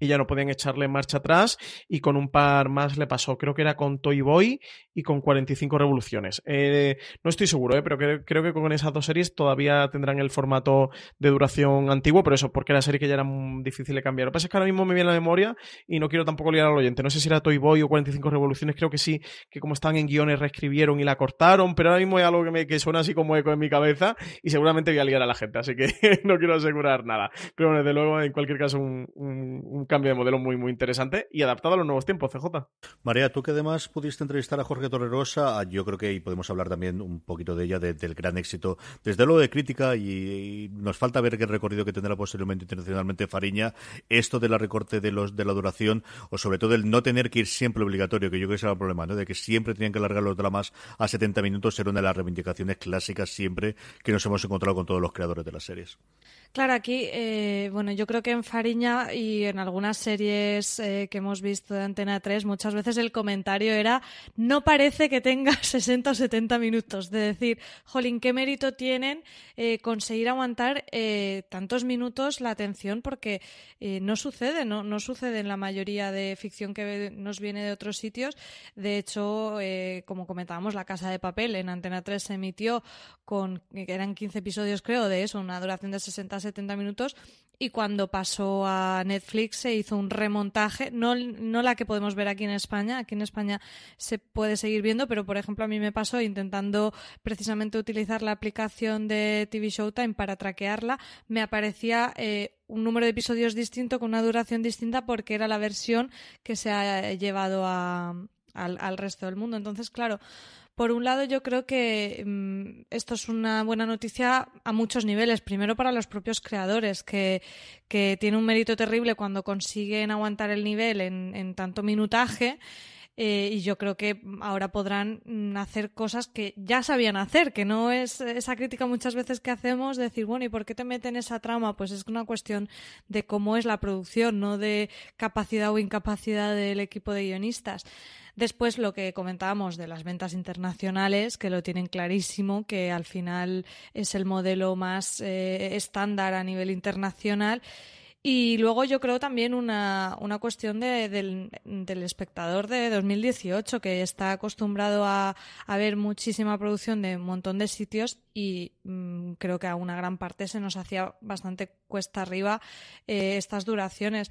Y ya no podían echarle marcha atrás y con un par más le pasó, creo que era con Toy Boy y con 45 revoluciones. Eh, no estoy seguro, eh, pero creo que con esas dos series todavía tendrán el formato de duración antiguo, pero eso, porque era serie que ya era difícil de cambiar. Lo que pasa es que ahora mismo me viene la memoria y no quiero tampoco liar al oyente. No sé si era Toy Boy o 45 revoluciones, creo que sí, que como están en guiones reescribieron y la cortaron, pero ahora mismo hay algo que, me, que suena así como eco en mi cabeza y seguramente voy a liar a la gente, así que [LAUGHS] no quiero asegurar nada. Pero bueno, desde luego, en cualquier caso, un cambio de modelo muy, muy interesante y adaptado a los nuevos tiempos, CJ. María, tú que además pudiste entrevistar a Jorge Torrerosa, ah, yo creo que ahí podemos hablar también un poquito de ella, del gran éxito, desde luego de crítica, y, nos falta ver qué recorrido que tendrá posteriormente internacionalmente Fariña, esto de la recorte de los de la duración, o sobre todo el no tener que ir siempre obligatorio, que yo creo que ese el problema, ¿no? de que siempre tenían que alargar los dramas a 70 minutos, era una de las reivindicaciones clásicas siempre que nos hemos encontrado con todos los creadores de las series. Claro, aquí, eh, bueno, yo creo que en Fariña y en algunas series eh, que hemos visto de Antena 3, muchas veces el comentario era no parece que tenga [LAUGHS] 60 o 70 minutos. De decir, jolín, ¿qué mérito tienen eh, conseguir aguantar eh, tantos minutos la atención? Porque no sucede, no, no sucede en la mayoría de ficción que nos viene de otros sitios. De hecho, como comentábamos, La Casa de Papel en Antena 3 se emitió con, eran 15 episodios creo, de eso, una duración de 60-70 minutos y cuando pasó a Netflix se hizo un remontaje, no, no la que podemos ver aquí en España, aquí en España se puede seguir viendo, pero por ejemplo a mí me pasó intentando precisamente utilizar la aplicación de TV Showtime para traquearla, me aparecía eh, un número de episodios distinto con una duración distinta porque era la versión que se ha llevado al, al resto del mundo. Entonces, claro, por un lado, yo creo que mm, esto es una buena noticia a muchos niveles. Primero para los propios creadores, que, que tiene un mérito terrible cuando consiguen aguantar el nivel en, en tanto minutaje. Eh, y yo creo que ahora podrán mm, hacer cosas que ya sabían hacer, que no es esa crítica muchas veces que hacemos de decir, bueno, ¿y por qué te meten esa trama? Pues es una cuestión de cómo es la producción, no de capacidad o incapacidad del equipo de guionistas. Después lo que comentábamos de las ventas internacionales, que lo tienen clarísimo, que al final es el modelo más eh, estándar a nivel internacional. Y luego yo creo también una, una cuestión de, del, espectador de 2018 que está acostumbrado a, a, ver muchísima producción de un montón de sitios y mmm, creo que a una gran parte se nos hacía bastante cuesta arriba eh, estas duraciones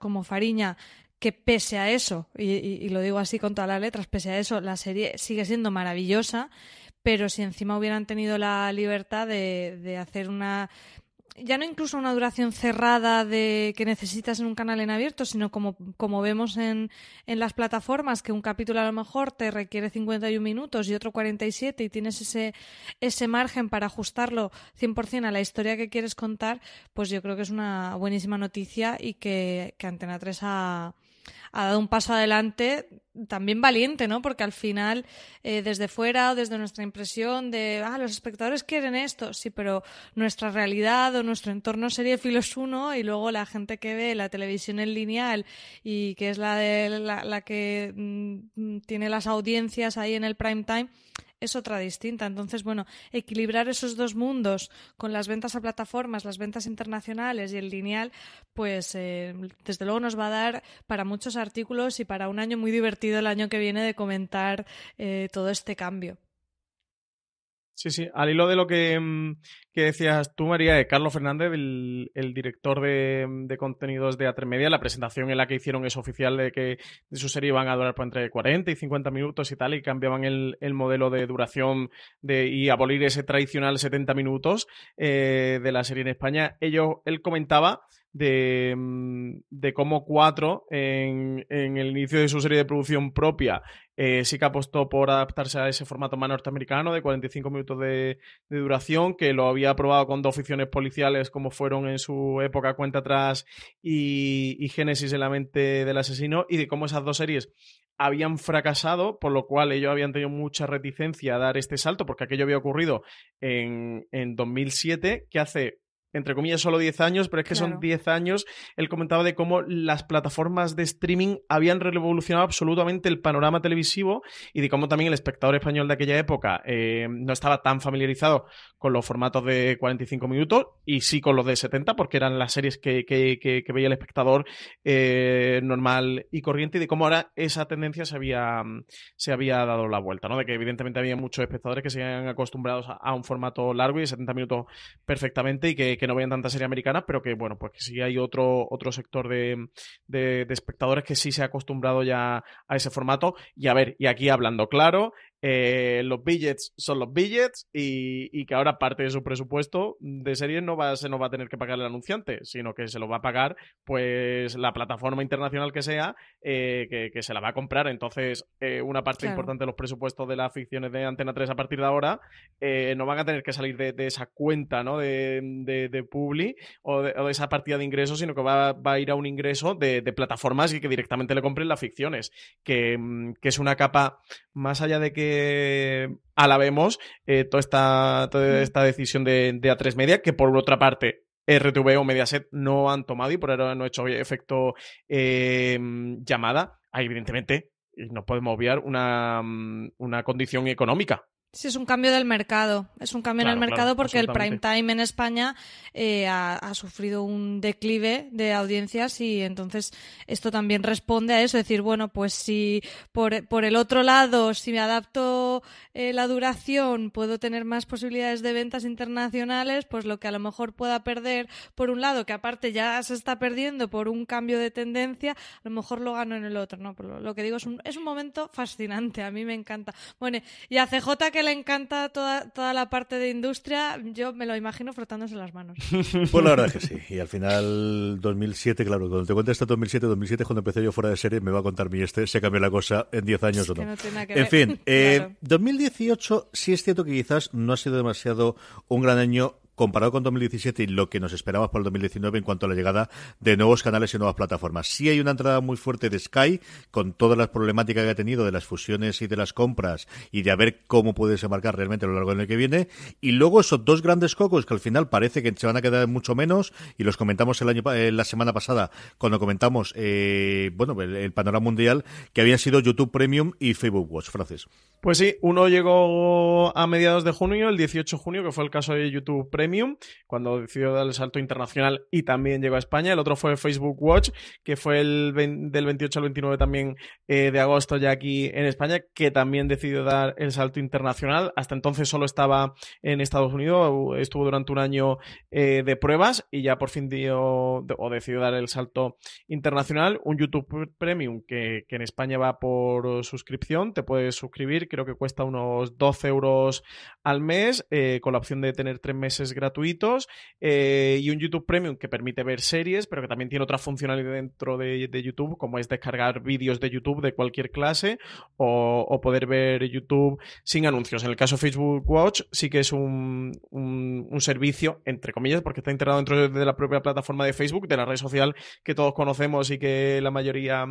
como Fariña, que pese a eso, y, y, lo digo así con todas las letras, pese a eso, la serie sigue siendo maravillosa, pero si encima hubieran tenido la libertad de, de hacer una ya no incluso una duración cerrada de que necesitas en un canal en abierto, sino como, como vemos en, en las plataformas, que un capítulo a lo mejor te requiere 51 minutos y otro 47 y tienes ese, ese margen para ajustarlo 100% a la historia que quieres contar, pues yo creo que es una buenísima noticia y que, que Antena 3 ha, ha dado un paso adelante también valiente, ¿no? Porque al final, eh, desde fuera o desde nuestra impresión de, ah, los espectadores quieren esto, sí, pero nuestra realidad o nuestro entorno sería filos uno y luego la gente que ve la televisión en lineal y que es la, de, la, la que mm, tiene las audiencias ahí en el prime time, es otra distinta. Entonces, bueno, equilibrar esos dos mundos con las ventas a plataformas, las ventas internacionales y el lineal, pues eh, desde luego nos va a dar para muchos artículos y para un año muy divertido el año que viene de comentar eh, todo este cambio. Sí, sí, al hilo de lo que, mm, que decías tú, María, de Carlos Fernández, el, director de, de, contenidos de Atremedia, la presentación en la que hicieron es oficial de que su serie iban a durar por entre 40 y 50 minutos y tal, y cambiaban el, el modelo de duración de, y abolir ese tradicional 70 minutos eh, de la serie en España. Ellos, él comentaba de, mm, de cómo Cuatro, en, en, el inicio de su serie de producción propia, eh, sí que apostó por adaptarse a ese formato más norteamericano de 45 minutos de, de, duración, que lo había probado con dos ficciones policiales como fueron en su época Cuenta Atrás y, y Génesis en la mente del asesino, y de cómo esas dos series habían fracasado, por lo cual ellos habían tenido mucha reticencia a dar este salto, porque aquello había ocurrido en, en 2007, que hace entre comillas, solo 10 años, pero es que son 10 años. Él comentaba de cómo las plataformas de streaming habían revolucionado absolutamente el panorama televisivo y de cómo también el espectador español de aquella época eh, no estaba tan familiarizado con los formatos de 45 minutos y sí con los de 70, porque eran las series que, veía el espectador eh, normal y corriente, y de cómo ahora esa tendencia se había, se había dado la vuelta, ¿no? De que evidentemente había muchos espectadores que se habían acostumbrados a, un formato largo y de 70 minutos perfectamente y que, no veían tanta serie americana, pero que bueno, pues que sí hay otro, otro sector de, de espectadores que sí se ha acostumbrado ya a ese formato. Y a ver, y aquí hablando claro, eh, los billets son los billets y, que ahora parte de su presupuesto de series no va, se no va a tener que pagar el anunciante, sino que se lo va a pagar pues la plataforma internacional que sea eh, que, se la va a comprar. Entonces, eh, una parte importante de los presupuestos de las ficciones de Antena 3 a partir de ahora no van a tener que salir de, esa cuenta ¿no? de, de, Publi o de, esa partida de ingresos, sino que va, a ir a un ingreso de, plataformas y que directamente le compren las ficciones, que, mm, que es una capa más allá de que alabemos eh, toda, esta, toda esta decisión de, A3 Media, que por otra parte RTV o Mediaset no han tomado y por ahora no ha hecho efecto em, llamada. Hay, evidentemente, y no podemos obviar una, una condición económica Sí, es un cambio del mercado. Es un cambio en el mercado porque el prime time en España eh, ha, sufrido un declive de audiencias y entonces esto también responde a eso. Es decir, bueno, pues si por, por el otro lado, si me adapto eh, la duración, puedo tener más posibilidades de ventas internacionales, pues lo que a lo mejor pueda perder por un lado, que aparte ya se está perdiendo por un cambio de tendencia, a lo mejor lo gano en el otro. No, pero lo que digo es un, es un momento fascinante. A mí me encanta. Bueno, y a CJ que le encanta toda, toda la parte de industria, yo me lo imagino frotándose las manos. [LAUGHS] Pues la verdad es que sí. Y al final, 2007, claro, cuando te cuentes este 2007, 2007 cuando empecé yo fuera de serie, me va a contar mi este, se cambió la cosa en 10 años o no. en fin, [LAUGHS] eh, 2018 sí es cierto que quizás no ha sido demasiado un gran año comparado con 2017 y lo que nos esperaba para el 2019 en cuanto a la llegada de nuevos canales y nuevas plataformas. Sí hay una entrada muy fuerte de Sky, con todas las problemáticas que ha tenido de las fusiones y de las compras y de a ver cómo puede desembarcar realmente a lo largo del año que viene. Y luego esos dos grandes cocos que al final parece que se van a quedar mucho menos y los comentamos el año eh, la semana pasada cuando comentamos eh, bueno el, panorama mundial que habían sido YouTube Premium y Facebook Watch. Francis. Pues sí, uno llegó a mediados de junio, el 18 de junio, que fue el caso de YouTube Premium, cuando decidió dar el salto internacional y también llegó a España. El otro fue Facebook Watch, que fue el del 28 al 29 también eh, de agosto ya aquí en España, que también decidió dar el salto internacional. Hasta entonces solo estaba en Estados Unidos, estuvo durante un año eh, de pruebas y ya por fin dio o decidió dar el salto internacional. Un YouTube Premium que, que en España va por suscripción, te puedes suscribir creo que cuesta unos 12 euros al mes, eh, con la opción de tener tres meses gratuitos, eh, y un YouTube Premium que permite ver series, pero que también tiene otra funcionalidad dentro de, YouTube, como es descargar vídeos de YouTube de cualquier clase o, poder ver YouTube sin anuncios. En el caso de Facebook Watch sí que es un, un servicio, entre comillas, porque está integrado dentro de la propia plataforma de Facebook, de la red social que todos conocemos y que la mayoría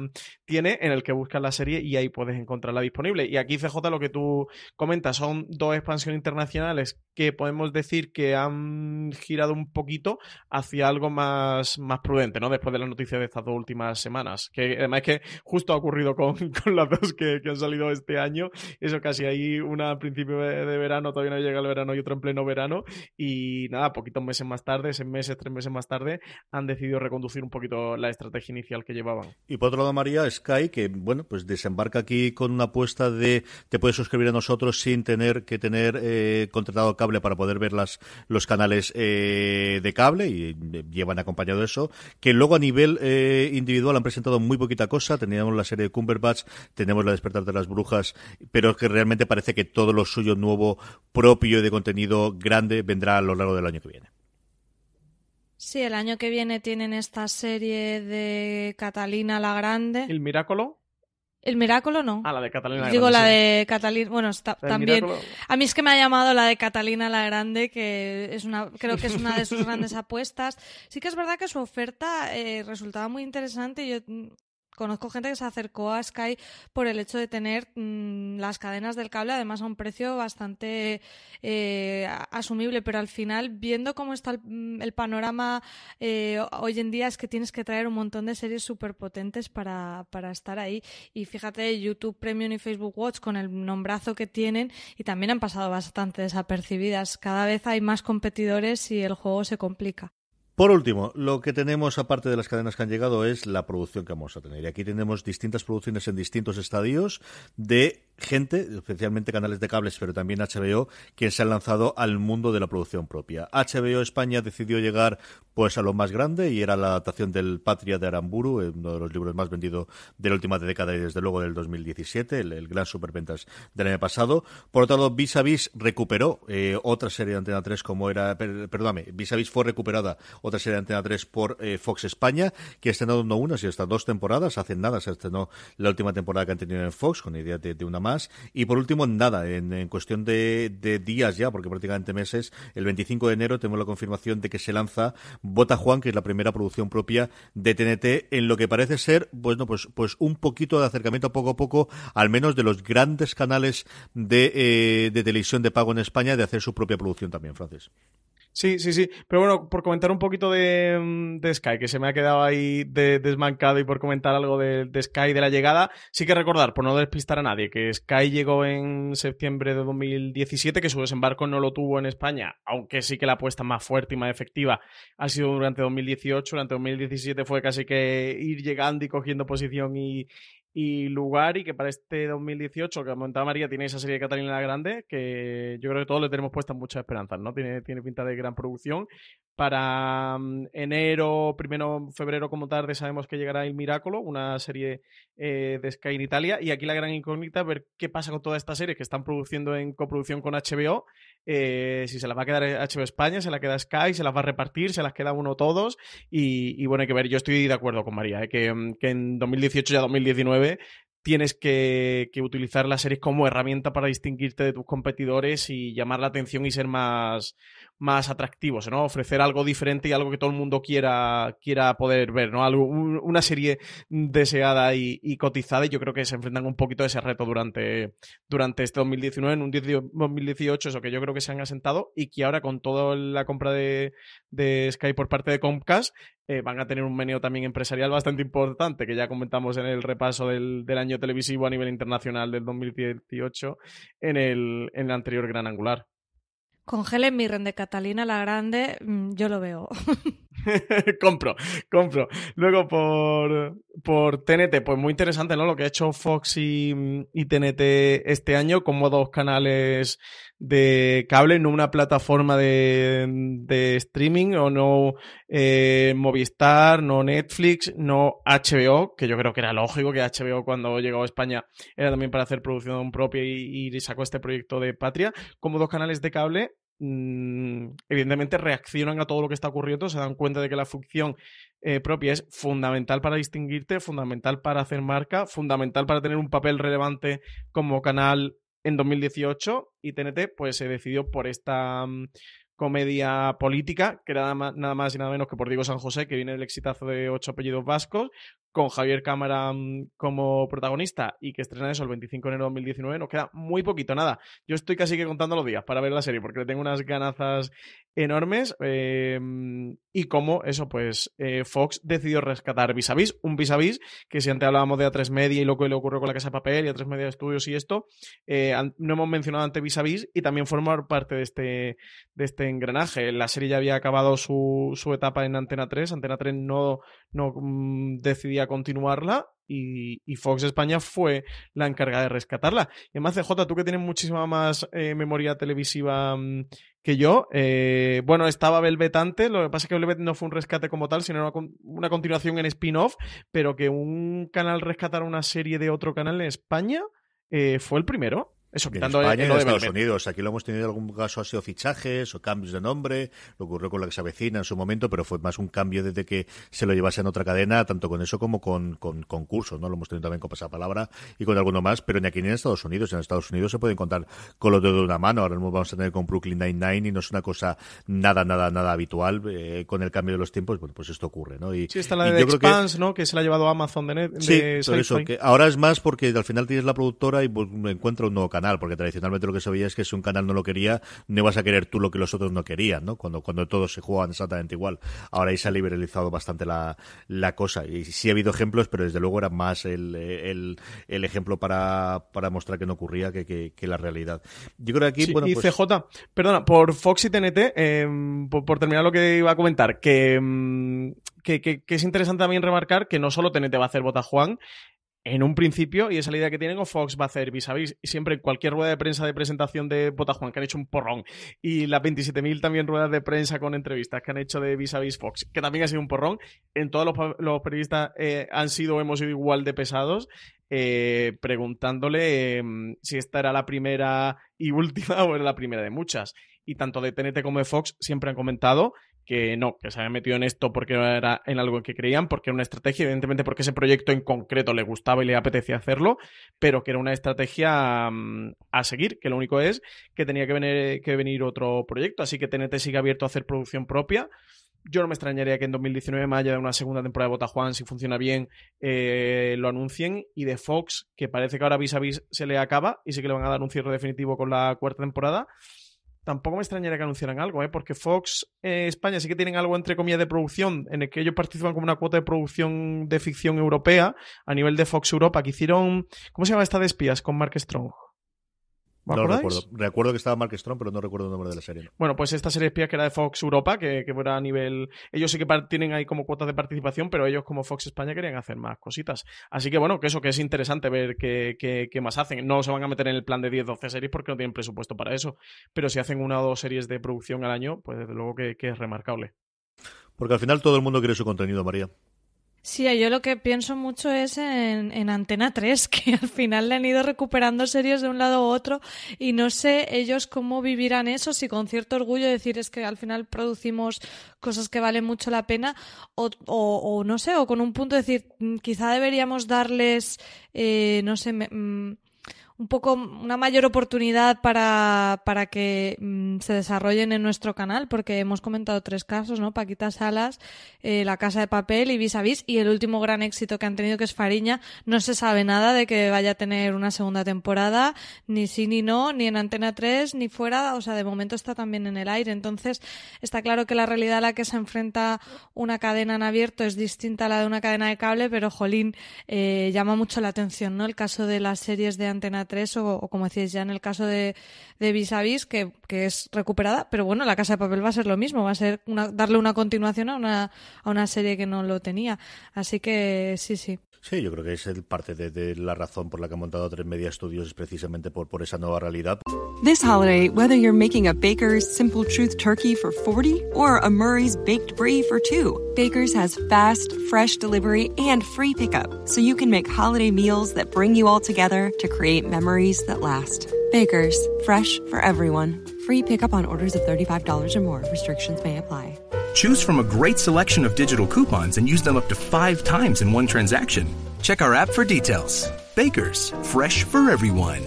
tiene, en el que buscas la serie y ahí puedes encontrarla disponible. Y aquí CJ lo que tú comentas son dos expansiones internacionales que podemos decir que han girado un poquito hacia algo más, más prudente, ¿no? Después de las noticias de estas dos últimas semanas. Que además es que justo ha ocurrido con, [LAUGHS] las dos que, han salido este año. Eso casi hay una al principio de, verano, todavía no llega el verano y otra en pleno verano. Y nada, poquitos meses más tarde, seis meses, tres meses más tarde, han decidido reconducir un poquito la estrategia inicial que llevaban. Y por otro lado, María, Sky, que bueno, pues desembarca aquí con una apuesta de puedes suscribir a nosotros sin tener que tener eh, contratado cable para poder ver las, los canales eh, de cable y eh, llevan acompañado eso. Que luego a nivel individual han presentado muy poquita cosa. Teníamos la serie de Cumberbatch, tenemos la Despertar de las Brujas, pero que realmente parece que todo lo suyo nuevo, propio y de contenido grande vendrá a lo largo del año que viene. Sí, el año que viene tienen esta serie de Catalina la Grande. ¿El Miráculo? El Miráculo no. Ah, la de Catalina Digo la de Catalina, bueno, está, también. A mí es que me ha llamado la de Catalina la Grande, que es una, creo que es una de sus [LAUGHS] grandes apuestas. Sí que es verdad que su oferta eh, resultaba muy interesante. Yo conozco gente que se acercó a Sky por el hecho de tener mm, las cadenas del cable, además a un precio bastante eh, asumible, pero al final, viendo cómo está el, mm, panorama eh, hoy en día, es que tienes que traer un montón de series súper potentes para, para estar ahí. Y fíjate, YouTube Premium y Facebook Watch con el nombrazo que tienen y también han pasado bastante desapercibidas. Cada vez hay más competidores y el juego se complica. Por último, lo que tenemos aparte de las cadenas que han llegado es la producción que vamos a tener. Y aquí tenemos distintas producciones en distintos estadios de gente, especialmente canales de cables, pero también HBO, que se han lanzado al mundo de la producción propia. HBO España decidió llegar pues a lo más grande y era la adaptación del Patria de Aramburu, eh, uno de los libros más vendidos de la última década y desde luego del 2017, el, gran superventas del año pasado. Por otro lado, Vis a Vis recuperó eh, otra serie de Antena 3 como era, perdóname, Vis a Vis fue recuperada otra serie de Antena 3 por eh, Fox España, que ha estrenado no una, sino hasta dos temporadas, hace nada se estrenó la última temporada que han tenido en Fox, con idea de, de una y por último, nada, en, cuestión de, días ya, porque prácticamente meses, el 25 de enero tenemos la confirmación de que se lanza Bota Juan, que es la primera producción propia de TNT, en lo que parece ser, bueno, pues, pues un poquito de acercamiento poco a poco, al menos de los grandes canales de, eh, de televisión de pago en España, de hacer su propia producción también, Francis. Sí, sí, sí. Pero bueno, por comentar un poquito de, mm, Sky, que se me ha quedado ahí desmancado y por comentar algo de, de, Sky de la llegada, sí que recordar, por no despistar a nadie, que Sky llegó en septiembre de 2017, que su desembarco no lo tuvo en España, aunque sí que la apuesta más fuerte y más efectiva ha sido durante 2018. Durante 2017 fue casi que ir llegando y cogiendo posición y, y lugar y que para este 2018 que comentaba María tiene esa serie de Catalina la Grande que yo creo que todos le tenemos puestas muchas esperanzas, ¿no? Tiene, tiene pinta de gran producción. Para mm, enero, primero febrero como tarde sabemos que llegará El Miracolo, una serie eh, de Sky en Italia. Y aquí la gran incógnita ver qué pasa con toda esta serie que están produciendo en coproducción con HBO, eh, si se las va a quedar HBO España, se la queda Sky, se las va a repartir, se las queda uno todos. Y, bueno, hay que ver, yo estoy de acuerdo con María, ¿eh? que, mm, que en 2018 ya 2019 tienes que, utilizar las series como herramienta para distinguirte de tus competidores y llamar la atención y ser más, más atractivos, ¿no? Ofrecer algo diferente y algo que todo el mundo quiera, quiera poder ver, ¿no? Una serie deseada y, cotizada y yo creo que se enfrentan un poquito a ese reto durante, durante este 2019, en un 2018, eso que yo creo que se han asentado y que ahora con toda la compra de, de Sky por parte de Comcast eh, van a tener un meneo también empresarial bastante importante, que ya comentamos en el repaso del, año televisivo a nivel internacional del 2018 en el, en el anterior Gran Angular. Con Helen Mirren de Catalina la Grande, mm, yo lo veo. [LAUGHS] compro, compro. Luego por, por TNT, pues muy interesante, ¿no? Lo que ha hecho Fox y, y TNT este año, como dos canales de cable, no una plataforma de, de streaming, o no eh, Movistar, no Netflix, no HBO, que yo creo que era lógico que HBO cuando llegó a España era también para hacer producción propia y, sacó este proyecto de Patria, como dos canales de cable Mm, evidentemente reaccionan a todo lo que está ocurriendo, se dan cuenta de que la función eh, propia es fundamental para distinguirte, fundamental para hacer marca, fundamental para tener un papel relevante como canal en 2018 y TNT pues se decidió por esta mm, comedia política, que era nada más, y nada menos que por Diego San José, que viene del exitazo de ocho apellidos vascos, con Javier Cámara mm, como protagonista y que estrena eso el 25 de enero de 2019, nos queda muy poquito, nada. Yo estoy casi que contando los días para ver la serie, porque le tengo unas ganazas enormes. Em, y como eso, pues eh, Fox decidió rescatar Vis a Vis, un Vis a Vis, que si antes hablábamos de A3 Media y lo que le ocurrió con la Casa de Papel y A3 Media Estudios y esto, eh, no hemos mencionado antes Vis a Vis y también formar parte de este, de este engranaje. La serie ya había acabado su, su etapa en Antena 3, Antena 3 no, no mm, decidía continuarla y, Fox España fue la encargada de rescatarla. Y además, CJ, tú que tienes muchísima más eh, memoria televisiva mm, que yo, eh, bueno, estaba Velvet antes, lo que pasa es que Velvet no fue un rescate como tal, sino una, continuación en spin-off, pero que un canal rescatara una serie de otro canal en España eh, fue el primero. Eso, en España y en Estados Unidos. Aquí lo hemos tenido en algún caso, ha sido fichajes o cambios de nombre. Lo ocurrió con la que se avecina en su momento, pero fue más un cambio desde que se lo llevase en otra cadena, tanto con eso como con, con concursos, ¿no? Lo hemos tenido también con Pasapalabra y con alguno más, pero ni aquí ni en Estados Unidos. En Estados Unidos se pueden contar con los dedos de una mano. Ahora mismo vamos a tener con Brooklyn Nine-Nine y no es una cosa nada, nada, nada habitual. Eh, con el cambio de los tiempos, bueno, pues esto ocurre, ¿no? Y, sí, está la de Expanse, que... ¿no? Que se la ha llevado a Amazon de, net, sí, eso, que ahora es más porque al final tienes la productora y pues, encuentra un nuevo canal, porque tradicionalmente lo que se veía es que si un canal no lo quería, no ibas a querer tú lo que los otros no querían, ¿no? Cuando, cuando todos se jugaban exactamente igual. Ahora ahí se ha liberalizado bastante la, la cosa. Y sí ha habido ejemplos, pero desde luego era más el, el, el ejemplo para, para mostrar que no ocurría que, que, la realidad. Yo creo que aquí, bueno, y pues CJ, perdona, por Fox y TNT, em, por, terminar lo que iba a comentar, que, em, que, que, es interesante también remarcar que no solo TNT va a hacer Bota Juan, en un principio, y esa idea que tienen, o Fox va a hacer vis a vis. Siempre en cualquier rueda de prensa de presentación de Botajuan, que han hecho un porrón, y las 27.000 también ruedas de prensa con entrevistas que han hecho de vis a vis Fox, que también ha sido un porrón, en todos los, periodistas eh, han sido, hemos sido igual de pesados, eh, preguntándole em, si esta era la primera y última [LAUGHS] o era la primera de muchas. Y tanto de TNT como de Fox siempre han comentado que no, que se habían metido en esto porque era en algo que creían, porque era una estrategia, evidentemente porque ese proyecto en concreto le gustaba y le apetecía hacerlo, pero que era una estrategia mm, a seguir, que lo único es que tenía que venir, que venir otro proyecto, así que TNT sigue abierto a hacer producción propia. Yo no me extrañaría que en 2019 más allá de una segunda temporada de Botajuan, si funciona bien, eh, lo anuncien. Y de Fox, que parece que ahora vis a vis se le acaba y sí que le van a dar un cierre definitivo con la cuarta temporada tampoco me extrañaría que anunciaran algo, ¿eh? porque Fox eh, España sí que tienen algo entre comillas de producción, en el que ellos participan como una cuota de producción de ficción europea a nivel de Fox Europa, que hicieron, ¿cómo se llama esta de espías con Mark Strong? No recuerdo. Recuerdo que estaba Mark Strong, pero no recuerdo el nombre de la serie. Bueno, pues esta serie espía que era de Fox Europa, que, que fuera a nivel. Ellos sí que tienen ahí como cuotas de participación, pero ellos, como Fox España, querían hacer más cositas. Así que bueno, que eso que es interesante ver qué, qué, más hacen. No se van a meter en el plan de 10-12 series porque no tienen presupuesto para eso. Pero si hacen una o dos series de producción al año, pues desde luego que es remarcable. Porque al final todo el mundo quiere su contenido, María. Sí, yo lo que pienso mucho es en, en, Antena 3, [LAUGHS] que al final le han ido recuperando series de un lado u otro y no sé ellos cómo vivirán eso, si con cierto orgullo decir es que al final producimos cosas que valen mucho la pena o, o, no sé, o con un punto de decir mm, quizá deberíamos darles, eh, no sé, mm, un poco una mayor oportunidad para, para que mm, se desarrollen en nuestro canal, porque hemos comentado tres casos, ¿no? Paquita Salas, eh, La Casa de Papel y Vis a Vis, y el último gran éxito que han tenido que es Fariña. No se sabe nada de que vaya a tener una segunda temporada, ni sí ni no, ni en Antena 3, ni fuera, o sea, de momento está también en el aire. Entonces, está claro que la realidad a la que se enfrenta una cadena en abierto es distinta a la de una cadena de cable, pero jolín, eh, llama mucho la atención, ¿no? El caso de las series de Antena o, como decís ya en el caso de, de Vis a Vis, que, que, es recuperada, pero bueno, La Casa de Papel va a ser lo mismo, va a ser darle una continuación a una, a una serie que no lo tenía. Así que sí, sí. Sí, yo creo que es el parte de, de, la razón por la que han montado Tres Media Studios es precisamente por, por esa nueva realidad. This holiday, whether you're making a Baker's Simple Truth turkey for 40 or a Murray's Baked Brie for 2, Baker's has fast, fresh delivery and free pickup, so you can make holiday meals that bring you all together to create memories that last. Baker's, fresh for everyone. Free pickup on orders of $35 or more. Restrictions may apply. Choose from a great selection of digital coupons and use them up to five times in one transaction. Check our app for details. Baker's, fresh for everyone.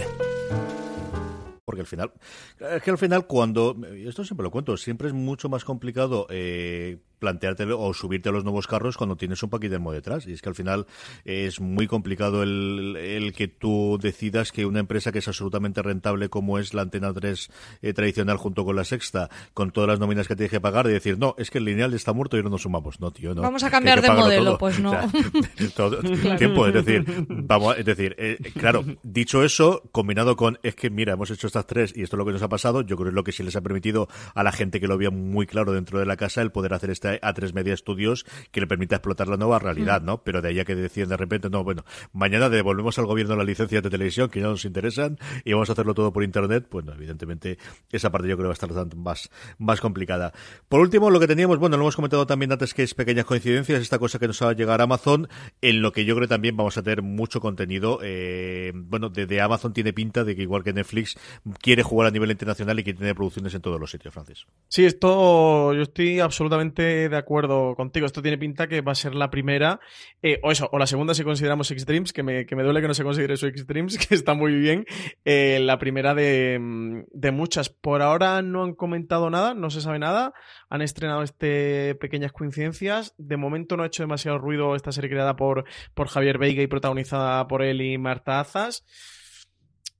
Porque al final, es que al final cuando, esto siempre lo cuento, siempre es mucho más complicado eh, plantearte o subirte a los nuevos carros cuando tienes un paquidermo detrás. Y es que al final es muy complicado el, el que tú decidas que una empresa que es absolutamente rentable como es la Antena 3 eh, tradicional junto con la Sexta, con todas las nóminas que tienes que pagar, y decir, no, es que el lineal está muerto y no nos sumamos. No, tío, no. Vamos a cambiar de modelo, pues no. [LAUGHS] [LAUGHS] todo, [LAUGHS] tiempo, es decir, vamos, es decir, eh, claro, dicho eso, combinado con, es que mira, hemos hecho estas tres y esto es lo que nos ha pasado, yo creo que es lo que sí les ha permitido a la gente que lo veía muy claro dentro de la casa el poder hacer esta a tres Media Studios que le permita explotar la nueva realidad, mm. ¿no? Pero de ahí que decían de repente, no, bueno, mañana devolvemos al gobierno las licencias de televisión que ya nos interesan y vamos a hacerlo todo por internet, pues evidentemente esa parte yo creo que va a estar más, más complicada. Por último, lo que teníamos, bueno, lo hemos comentado también antes que es pequeñas coincidencias, esta cosa que nos va a llegar a Amazon, en lo que yo creo que también vamos a tener mucho contenido. Eh, bueno, de, Amazon tiene pinta de que igual que Netflix quiere jugar a nivel internacional y que tiene producciones en todos los sitios, Francis. Sí, esto yo estoy absolutamente de acuerdo contigo. Esto tiene pinta que va a ser la primera, eh, o eso, o la segunda si consideramos X-Dreams, que me, que me duele que no se considere su X-Dreams, [LAUGHS] que está muy bien. Eh, la primera de, de muchas. Por ahora no han comentado nada, no se sabe nada. Han estrenado este pequeñas coincidencias. De momento no ha hecho demasiado ruido esta serie creada por, por Javier Veiga y protagonizada por él y Marta Azas.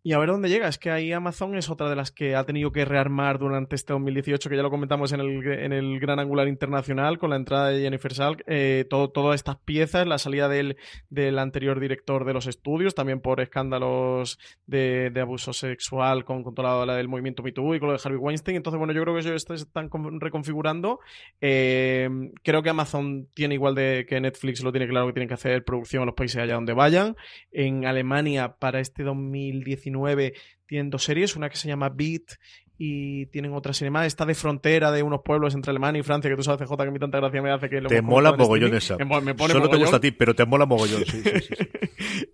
Y a ver dónde llega. Es que ahí Amazon es otra de las que ha tenido que rearmar durante este 2018, que ya lo comentamos en el, en el Gran Angular Internacional, con la entrada de Jennifer Salk. Eh, todas estas piezas, la salida del, del, anterior director de los estudios, también por escándalos de, de abuso sexual con, con toda la, del movimiento MeToo y con lo de Harvey Weinstein. Entonces, bueno, yo creo que ellos se están reconfigurando. Eh, creo que Amazon tiene igual de que Netflix lo tiene claro que tienen que hacer producción en los países allá donde vayan. En Alemania, para este 2019, tienen dos series, una que se llama Beat y tienen otra más. Está de frontera de unos pueblos entre Alemania y Francia, que tú sabes, CJ, que a mí tanta gracia me hace que lo Te mola mogollón esa. Me, pone Solo te gusta a ti, pero te mola mogollón, sí, sí, sí.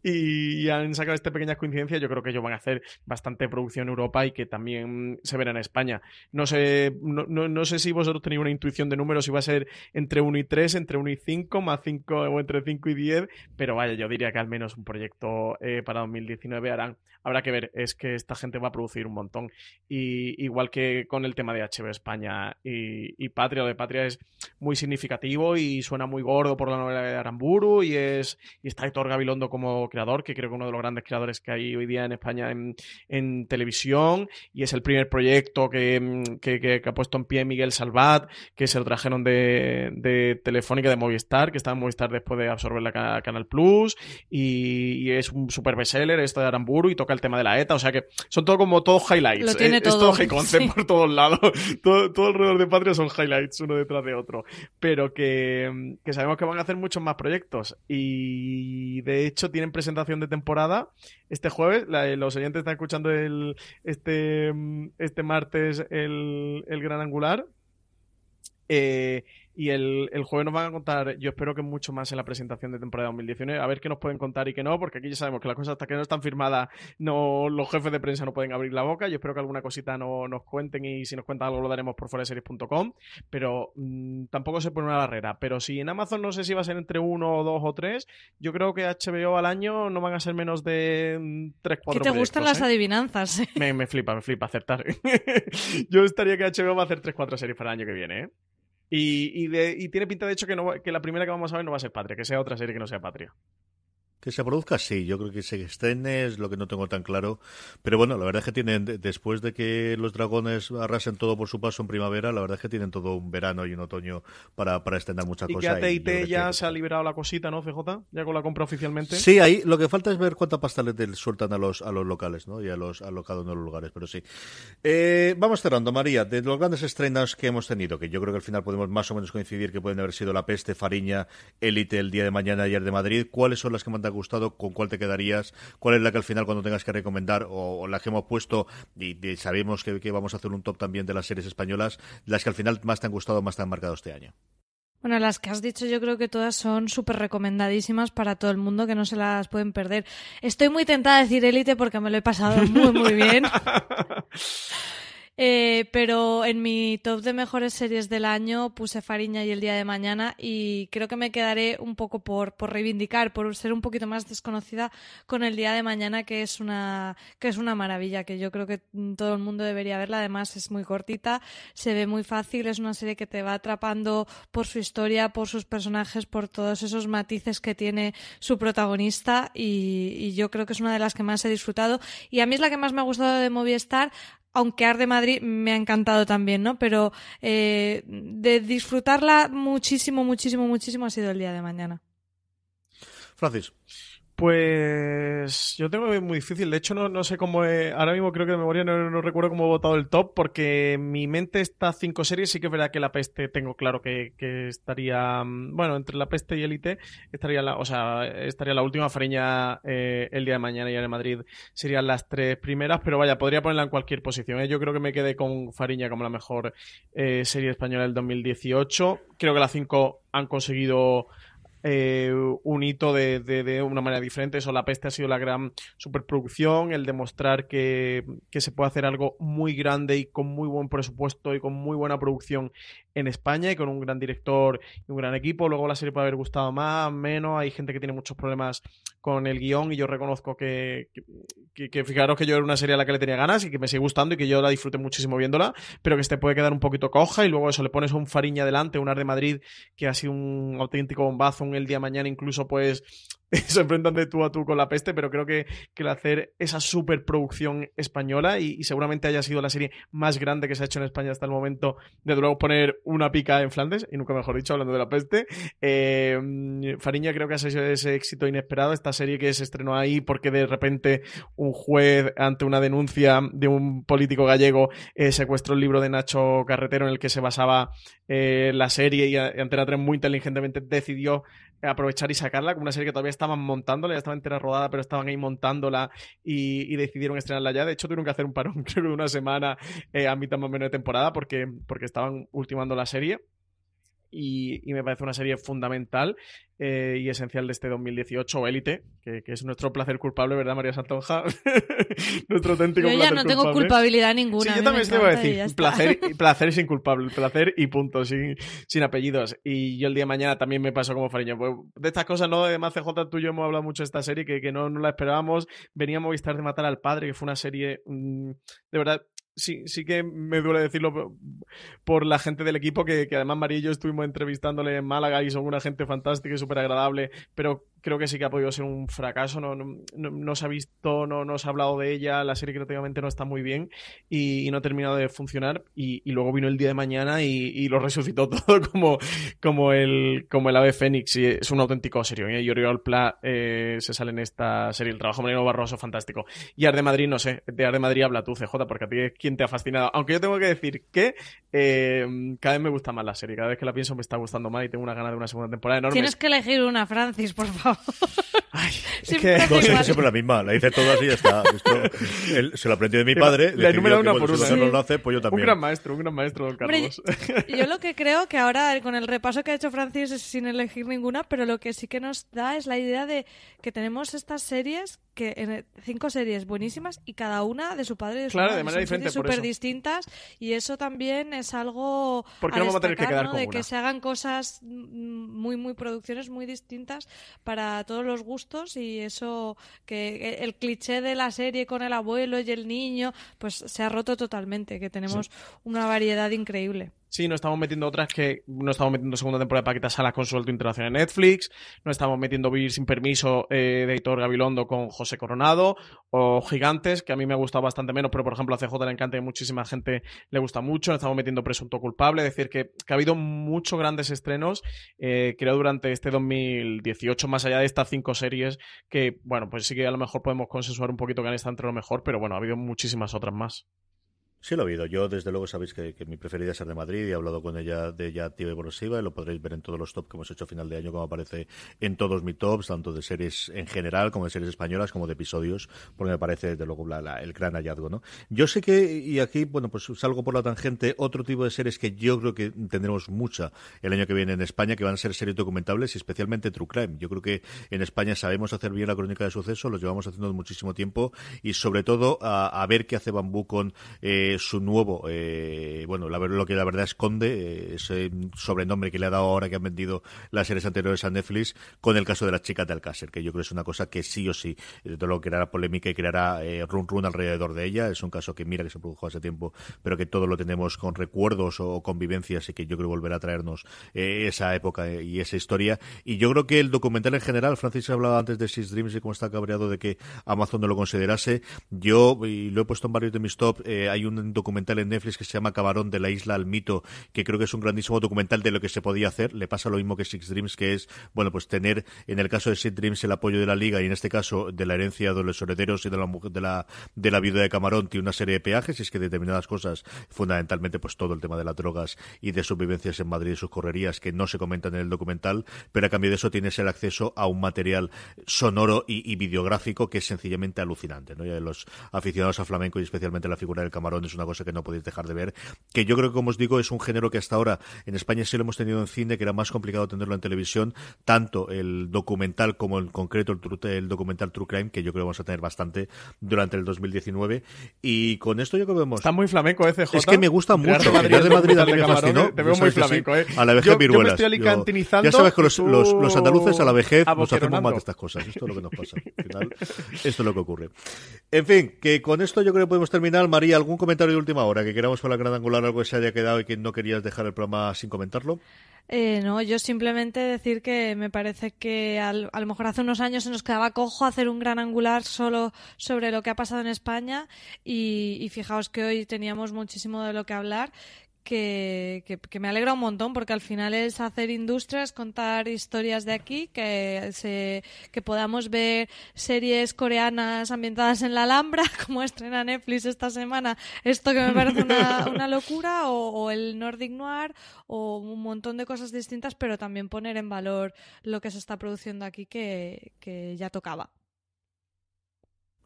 [LAUGHS] y han sacado esta pequeña coincidencia. Yo creo que ellos van a hacer bastante producción en Europa y que también se verá en España. No sé, no, no, sé si vosotros tenéis una intuición de números, si va a ser entre 1 y 3, entre 1 y 5, más 5 o entre 5 y 10, pero vaya, yo diría que al menos un proyecto eh, para 2019 harán. Habrá que ver, es que esta gente va a producir un montón. Y igual que con el tema de HBO España y, y Patria, lo de Patria es muy significativo y suena muy gordo por la novela de Aramburu y es y está Héctor Gabilondo como creador, que creo que uno de los grandes creadores que hay hoy día en España en, televisión y es el primer proyecto que, que, ha puesto en pie Miguel Salvat, que se lo trajeron de, de Telefónica de Movistar, que está en Movistar después de absorber la Canal Plus y, es un super bestseller esto de Aramburu y toca el tema de la ETA, o sea que son todo como todos highlights. Lo tiene eh, todo. Es todo [LAUGHS] por todos lados. [LAUGHS] todo, todo alrededor de Patria son highlights uno detrás de otro pero que, sabemos que van a hacer muchos más proyectos. Y de hecho tienen presentación de temporada este jueves. los oyentes están escuchando el, este, este martes el, el Gran Angular. Eh, y el, el, jueves nos van a contar, yo espero que mucho más en la presentación de temporada 2019, a ver qué nos pueden contar y qué no, porque aquí ya sabemos que las cosas hasta que no están firmadas, no, los jefes de prensa no pueden abrir la boca. Yo espero que alguna cosita no, nos cuenten y si nos cuentan algo lo daremos por foreseries.com, pero mm, tampoco se pone una barrera. Pero si en Amazon no sé si va a ser entre uno, dos o tres, yo creo que HBO al año no van a ser menos de 3, 4 ¿Qué te gustan las ¿eh? adivinanzas? Me, me flipa, me flipa acertar. [LAUGHS] yo estaría que HBO va a hacer 3, 4 series para el año que viene, ¿eh? Y, y, tiene pinta de hecho que, no, que la primera que vamos a ver no va a ser Patria, que sea otra serie que no sea Patria. Que se produzca, sí, yo creo que se estrene es lo que no tengo tan claro. Pero bueno, la verdad es que tienen, después de que los dragones arrasen todo por su paso en primavera, la verdad es que tienen todo un verano y un otoño para, para estrenar muchas y cosas. Que AT&T ya se ha liberado la cosita, ¿no, CJ? Ya con la compra oficialmente. Sí, ahí lo que falta es ver cuánta pasta le sueltan a los, a los locales, ¿no? Y a los a cada uno de los lugares, pero sí. Eh, vamos cerrando, María, de los grandes estrenos que hemos tenido, que yo creo que al final podemos más o menos coincidir que pueden haber sido La Peste, Fariña, Élite el día de mañana, ayer de Madrid, ¿cuáles son las que más han gustado? ¿Con cuál te quedarías? ¿Cuál es la que al final cuando tengas que recomendar o, la que hemos puesto y, sabemos que, vamos a hacer un top también de las series españolas, las que al final más te han gustado, más te han marcado este año? Bueno, las que has dicho yo creo que todas son súper recomendadísimas para todo el mundo, que no se las pueden perder. Estoy muy tentada a decir élite porque me lo he pasado muy, muy bien. [LAUGHS] Eh, pero en mi top de mejores series del año puse Fariña y El Día de Mañana y creo que me quedaré un poco por, por reivindicar, por ser un poquito más desconocida con El Día de Mañana, que es una, que es una maravilla, que yo creo que todo el mundo debería verla. Además es muy cortita, se ve muy fácil, es una serie que te va atrapando por su historia, por sus personajes, por todos esos matices que tiene su protagonista y, y yo creo que es una de las que más he disfrutado. Y a mí es la que más me ha gustado de Movistar, aunque Ar de Madrid me ha encantado también, ¿no? Pero eh, de disfrutarla muchísimo, muchísimo, muchísimo ha sido el día de mañana. Francis. Pues yo tengo muy difícil. De hecho, no, no sé cómo. ahora mismo creo que de memoria no, recuerdo cómo he votado el top, porque mi mente está cinco series. Sí que es verdad que la peste tengo claro que, estaría. Mm, bueno, entre la peste y élite estaría la. O sea, estaría la última Fariña eh, el día de mañana y en Madrid serían las tres primeras, pero vaya, podría ponerla en cualquier posición. ¿eh? Yo creo que me quedé con Fariña como la mejor eh, serie española del 2018. Creo que las cinco han conseguido eh, un hito de, de, una manera diferente. Eso, La Peste ha sido la gran superproducción, el demostrar que, que, se puede hacer algo muy grande y con muy buen presupuesto y con muy buena producción en España y con un gran director y un gran equipo. Luego la serie puede haber gustado más, menos. Hay gente que tiene muchos problemas con el guion y yo reconozco que, que, fijaros que yo era una serie a la que le tenía ganas y que me sigue gustando y que yo la disfruté muchísimo viéndola, pero que este puede quedar un poquito coja y luego eso le pones un Fariña delante, un Ar de Madrid que ha sido un auténtico bombazo, un El Día Mañana incluso pues [LAUGHS] se enfrentan de tú a tú con la peste, pero creo que, que el hacer esa superproducción española y, seguramente haya sido la serie más grande que se ha hecho en España hasta el momento, de luego poner una pica en Flandes, y nunca mejor dicho, hablando de la peste. Eh, Fariña creo que ha sido ese éxito inesperado, esta serie que se estrenó ahí porque de repente un juez ante una denuncia de un político gallego eh, secuestró el libro de Nacho Carretero en el que se basaba eh, la serie y Antena 3 muy inteligentemente decidió aprovechar y sacarla, como una serie que todavía estaban montándola, ya estaba entera rodada, pero estaban ahí montándola y, decidieron estrenarla ya. De hecho, tuvieron que hacer un parón, [LAUGHS] creo que una semana eh, a mitad más o menos de temporada, porque, porque estaban ultimando la serie y, me parece una serie fundamental eh, y esencial de este 2018, Élite, que, es nuestro placer culpable, ¿verdad, María Santonja? [LAUGHS] nuestro auténtico Yo ya no tengo culpabilidad ninguna. Sí, yo también te voy a decir, placer, [LAUGHS] placer sin culpable, placer y punto, sin, sin apellidos. Y yo el día de mañana también me pasó como Fariño. Pues, de estas cosas, ¿no? Además, CJ, tú y yo hemos hablado mucho de esta serie, que, que no, no la esperábamos. Veníamos a estar de Matar al Padre, que fue una serie, mm, de verdad, sí, sí que me duele decirlo por la gente del equipo, que, además María y yo estuvimos entrevistándole en Málaga y son una gente fantástica y súper agradable, pero creo que sí que ha podido ser un fracaso. No, no, se ha visto, no, no, se ha hablado de ella. La serie creativamente no está muy bien y, no ha terminado de funcionar. Y, luego vino el día de mañana y, lo resucitó [LAUGHS] todo como, como, el, como el ave fénix. Y es un auténtico serio. ¿eh? Y Oriol Pla eh, se sale en esta serie. El trabajo Mariano Barroso, fantástico. Y Ar de Madrid, no sé. De Ar de Madrid habla tú, CJ, porque a ti es quien te ha fascinado. Aunque yo tengo que decir que eh, cada vez me gusta más la serie. Cada vez que la pienso me está gustando más y tengo una gana de una segunda temporada enorme. Tienes que elegir una, Francis, por favor. [LAUGHS] Ay, [LAUGHS] es que... siempre la misma, la hice todas y ya está. se lo aprendió de mi padre. La número una por una. no lo hace, pues yo también. Un gran maestro, un gran maestro, don Carlos. [LAUGHS] yo lo que creo que ahora, con el repaso que ha hecho Francis, es sin elegir ninguna, pero lo que sí que nos da es la idea de que tenemos estas series que cinco series buenísimas y cada una de su padre y de su claro, madre. de manera diferente. Súper distintas y eso también es algo. ¿Por qué no vamos a tener que quedar ¿no? De que se hagan cosas muy, muy producciones muy distintas para todos los gustos y eso que el cliché de la serie con el abuelo y el niño, pues se ha roto totalmente, que tenemos una variedad increíble. Sí, nos estamos metiendo otras que no estamos metiendo segunda temporada de Paquita Salas con suelto internacional en Netflix, no estamos metiendo Vivir sin permiso eh, de Editor Gabilondo con José Coronado, o Gigantes, que a mí me ha gustado bastante menos, pero por ejemplo a CJ le encanta y muchísima gente le gusta mucho, estamos metiendo Presunto Culpable, es decir, que, ha habido muchos grandes estrenos, eh, creo, durante este 2018, más allá de estas cinco series, que bueno, pues sí que a lo mejor podemos consensuar un poquito que han estado entre lo mejor, pero bueno, ha habido muchísimas otras más. Sí, lo he oído. Yo, desde luego, sabéis que, mi preferida es ser de Madrid y he hablado con ella de ella activa y progresiva y lo podréis ver en todos los top que hemos hecho a final de año, como aparece en todos mis tops, tanto de series en general como de series españolas, como de episodios, porque me parece, desde luego, el gran hallazgo, ¿no? Yo sé que, y aquí, bueno, pues salgo por la tangente, otro tipo de series que yo creo que tendremos mucha el año que viene en España, que van a ser series documentables y especialmente True Crime. Yo creo que en España sabemos hacer bien la crónica de sucesos, lo llevamos haciendo muchísimo tiempo y sobre todo a, ver qué hace Bambú con eh, su nuevo, eh, bueno, lo que la verdad esconde, eh, ese sobrenombre que le ha dado ahora que han vendido las series anteriores a Netflix, con el caso de las chicas de Alcácer, que yo creo que es una cosa que sí o sí, de todo lo que creará polémica y creará eh, run run alrededor de ella. Es un caso que mira que se produjo hace tiempo, pero que todo lo tenemos con recuerdos o convivencias y que yo creo volverá a traernos esa época y esa historia. Y yo creo que el documental en general, Francis hablaba antes de Six Dreams y cómo está cabreado de que Amazon no lo considerase. Yo, y lo he puesto en varios de mis top, hay un un documental en Netflix que se llama Camarón de la isla al mito, que creo que es un grandísimo documental de lo que se podía hacer. Le pasa lo mismo que Six Dreams, que es, bueno, pues tener en el caso de Six Dreams el apoyo de la liga y en este caso de la herencia de los herederos y de la de la de la viuda de Camarón tiene una serie de peajes y es que determinadas cosas, fundamentalmente pues todo el tema de las drogas y de sus vivencias en Madrid y sus correrías que no se comentan en el documental, pero a cambio de eso tienes el acceso a un material sonoro y, videográfico que es sencillamente alucinante, ¿no? Y los aficionados a flamenco y especialmente la figura del camarón es una cosa que no podéis dejar de ver, que yo creo que como os digo es un género que hasta ahora en España sí lo hemos tenido en cine, que era más complicado tenerlo en televisión, tanto el documental como en concreto el, el documental True Crime, que yo creo que vamos a tener bastante durante el 2019 y con esto yo creo que vemos... Está muy flamenco ese Es que me gusta mucho. Madrid, de Madrid a mí me fascinó. Te veo muy flamenco, ¿eh? A la vejez viruelas. Yo me estoy alicantinizando. Ya sabes que los, los, los, andaluces a la vejez nos hacemos mal de estas cosas. Esto es lo que nos pasa. Al final, esto es lo que ocurre. En fin, que con esto yo creo que podemos terminar. María, ¿algún comentario de última hora que queramos para la gran angular, algo que se haya quedado y que no querías dejar el programa sin comentarlo? Eh, no, yo simplemente decir que me parece que a lo mejor hace unos años se nos quedaba cojo hacer un gran angular solo sobre lo que ha pasado en España y, y fijaos que hoy teníamos muchísimo de lo que hablar que, que, me alegra un montón porque al final es hacer industrias, contar historias de aquí, que, se, que podamos ver series coreanas ambientadas en la Alhambra, [LAUGHS] como estrena Netflix esta semana, esto que me parece una, una locura, o, o, el Nordic Noir, o un montón de cosas distintas, pero también poner en valor lo que se está produciendo aquí que, que ya tocaba.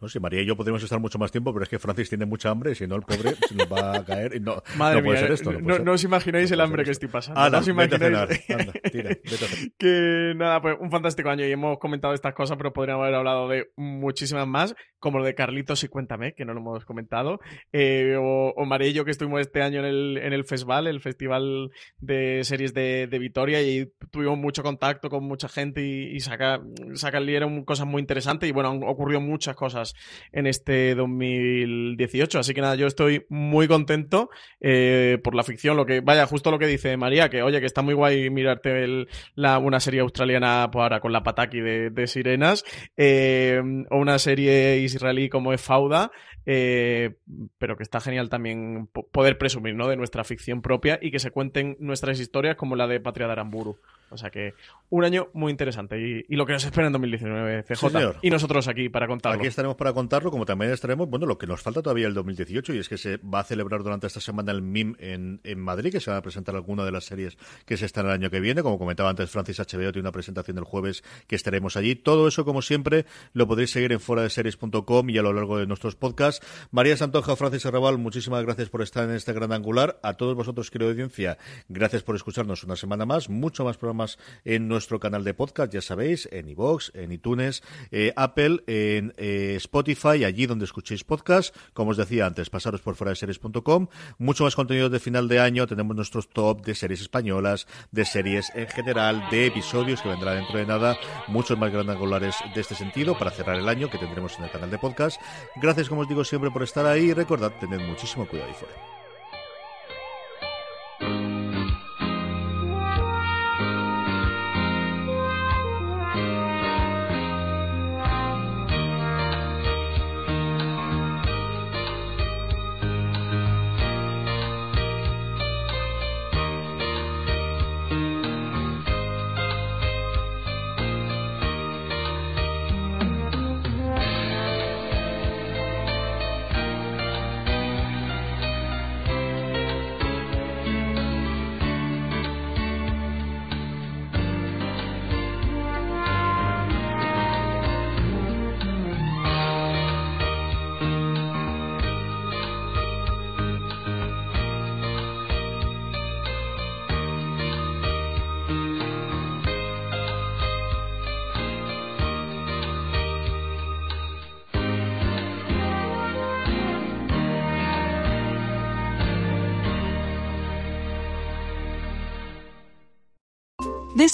No sé, María y yo podríamos estar mucho más tiempo, pero es que Francis tiene mucha hambre, si no el pobre [LAUGHS] se nos va a caer. Y no, Madre puede mía, ser esto. No, os imagináis el hambre que estoy pasando. Ah, no, os imagináis. Anda, tira, [LAUGHS] que nada, pues un fantástico año y hemos comentado estas cosas, pero podríamos haber hablado de muchísimas más, como lo de Carlitos y Cuéntame, que no lo hemos comentado, eh, o, María y yo que estuvimos este año en el, en el Festival, el Festival de Series de, de Vitoria, y tuvimos mucho contacto con mucha gente y, y saca, saca cosas muy interesantes y bueno, han ocurrido muchas cosas en este 2018. Así que nada, yo estoy muy contento eh, por la ficción. Lo que, vaya, justo lo que dice María, que oye, que está muy guay mirarte la, una serie australiana pues ahora con la pataki de, sirenas, eh, o una serie israelí como es Fauda, eh, pero que está genial también poder presumir ¿no? de nuestra ficción propia y que se cuenten nuestras historias como la de Patria de Aramburu. O sea que un año muy interesante y, lo que nos espera en 2019, CJ. y nosotros aquí para contarlo. Aquí estaremos para contarlo, como también estaremos, bueno, lo que nos falta todavía el 2018 y es que se va a celebrar durante esta semana el MIM en, en Madrid, que se van a presentar algunas de las series que se están el año que viene. Como comentaba antes, Francis HBO tiene una presentación el jueves que estaremos allí. Todo eso, como siempre, lo podréis seguir en foradeseries.com y a lo largo de nuestros podcasts. María Santoja, Francis Arrabal, muchísimas gracias por estar en este gran angular. A todos vosotros, querido audiencia, gracias por escucharnos una semana más. Mucho más en nuestro canal de podcast, ya sabéis, en iVoox, en iTunes, eh, Apple, en eh, Spotify, allí donde escuchéis podcast. Como os decía antes, pasaros por fuera de. Mucho más contenido de final de año. Tenemos nuestros top de series españolas, de series en general, de episodios que vendrá dentro de nada. Muchos más grandes angulares de este sentido para cerrar el año que tendremos en el canal de podcast. Gracias, como os digo siempre, por estar ahí. Recordad, tened muchísimo cuidado y fuera.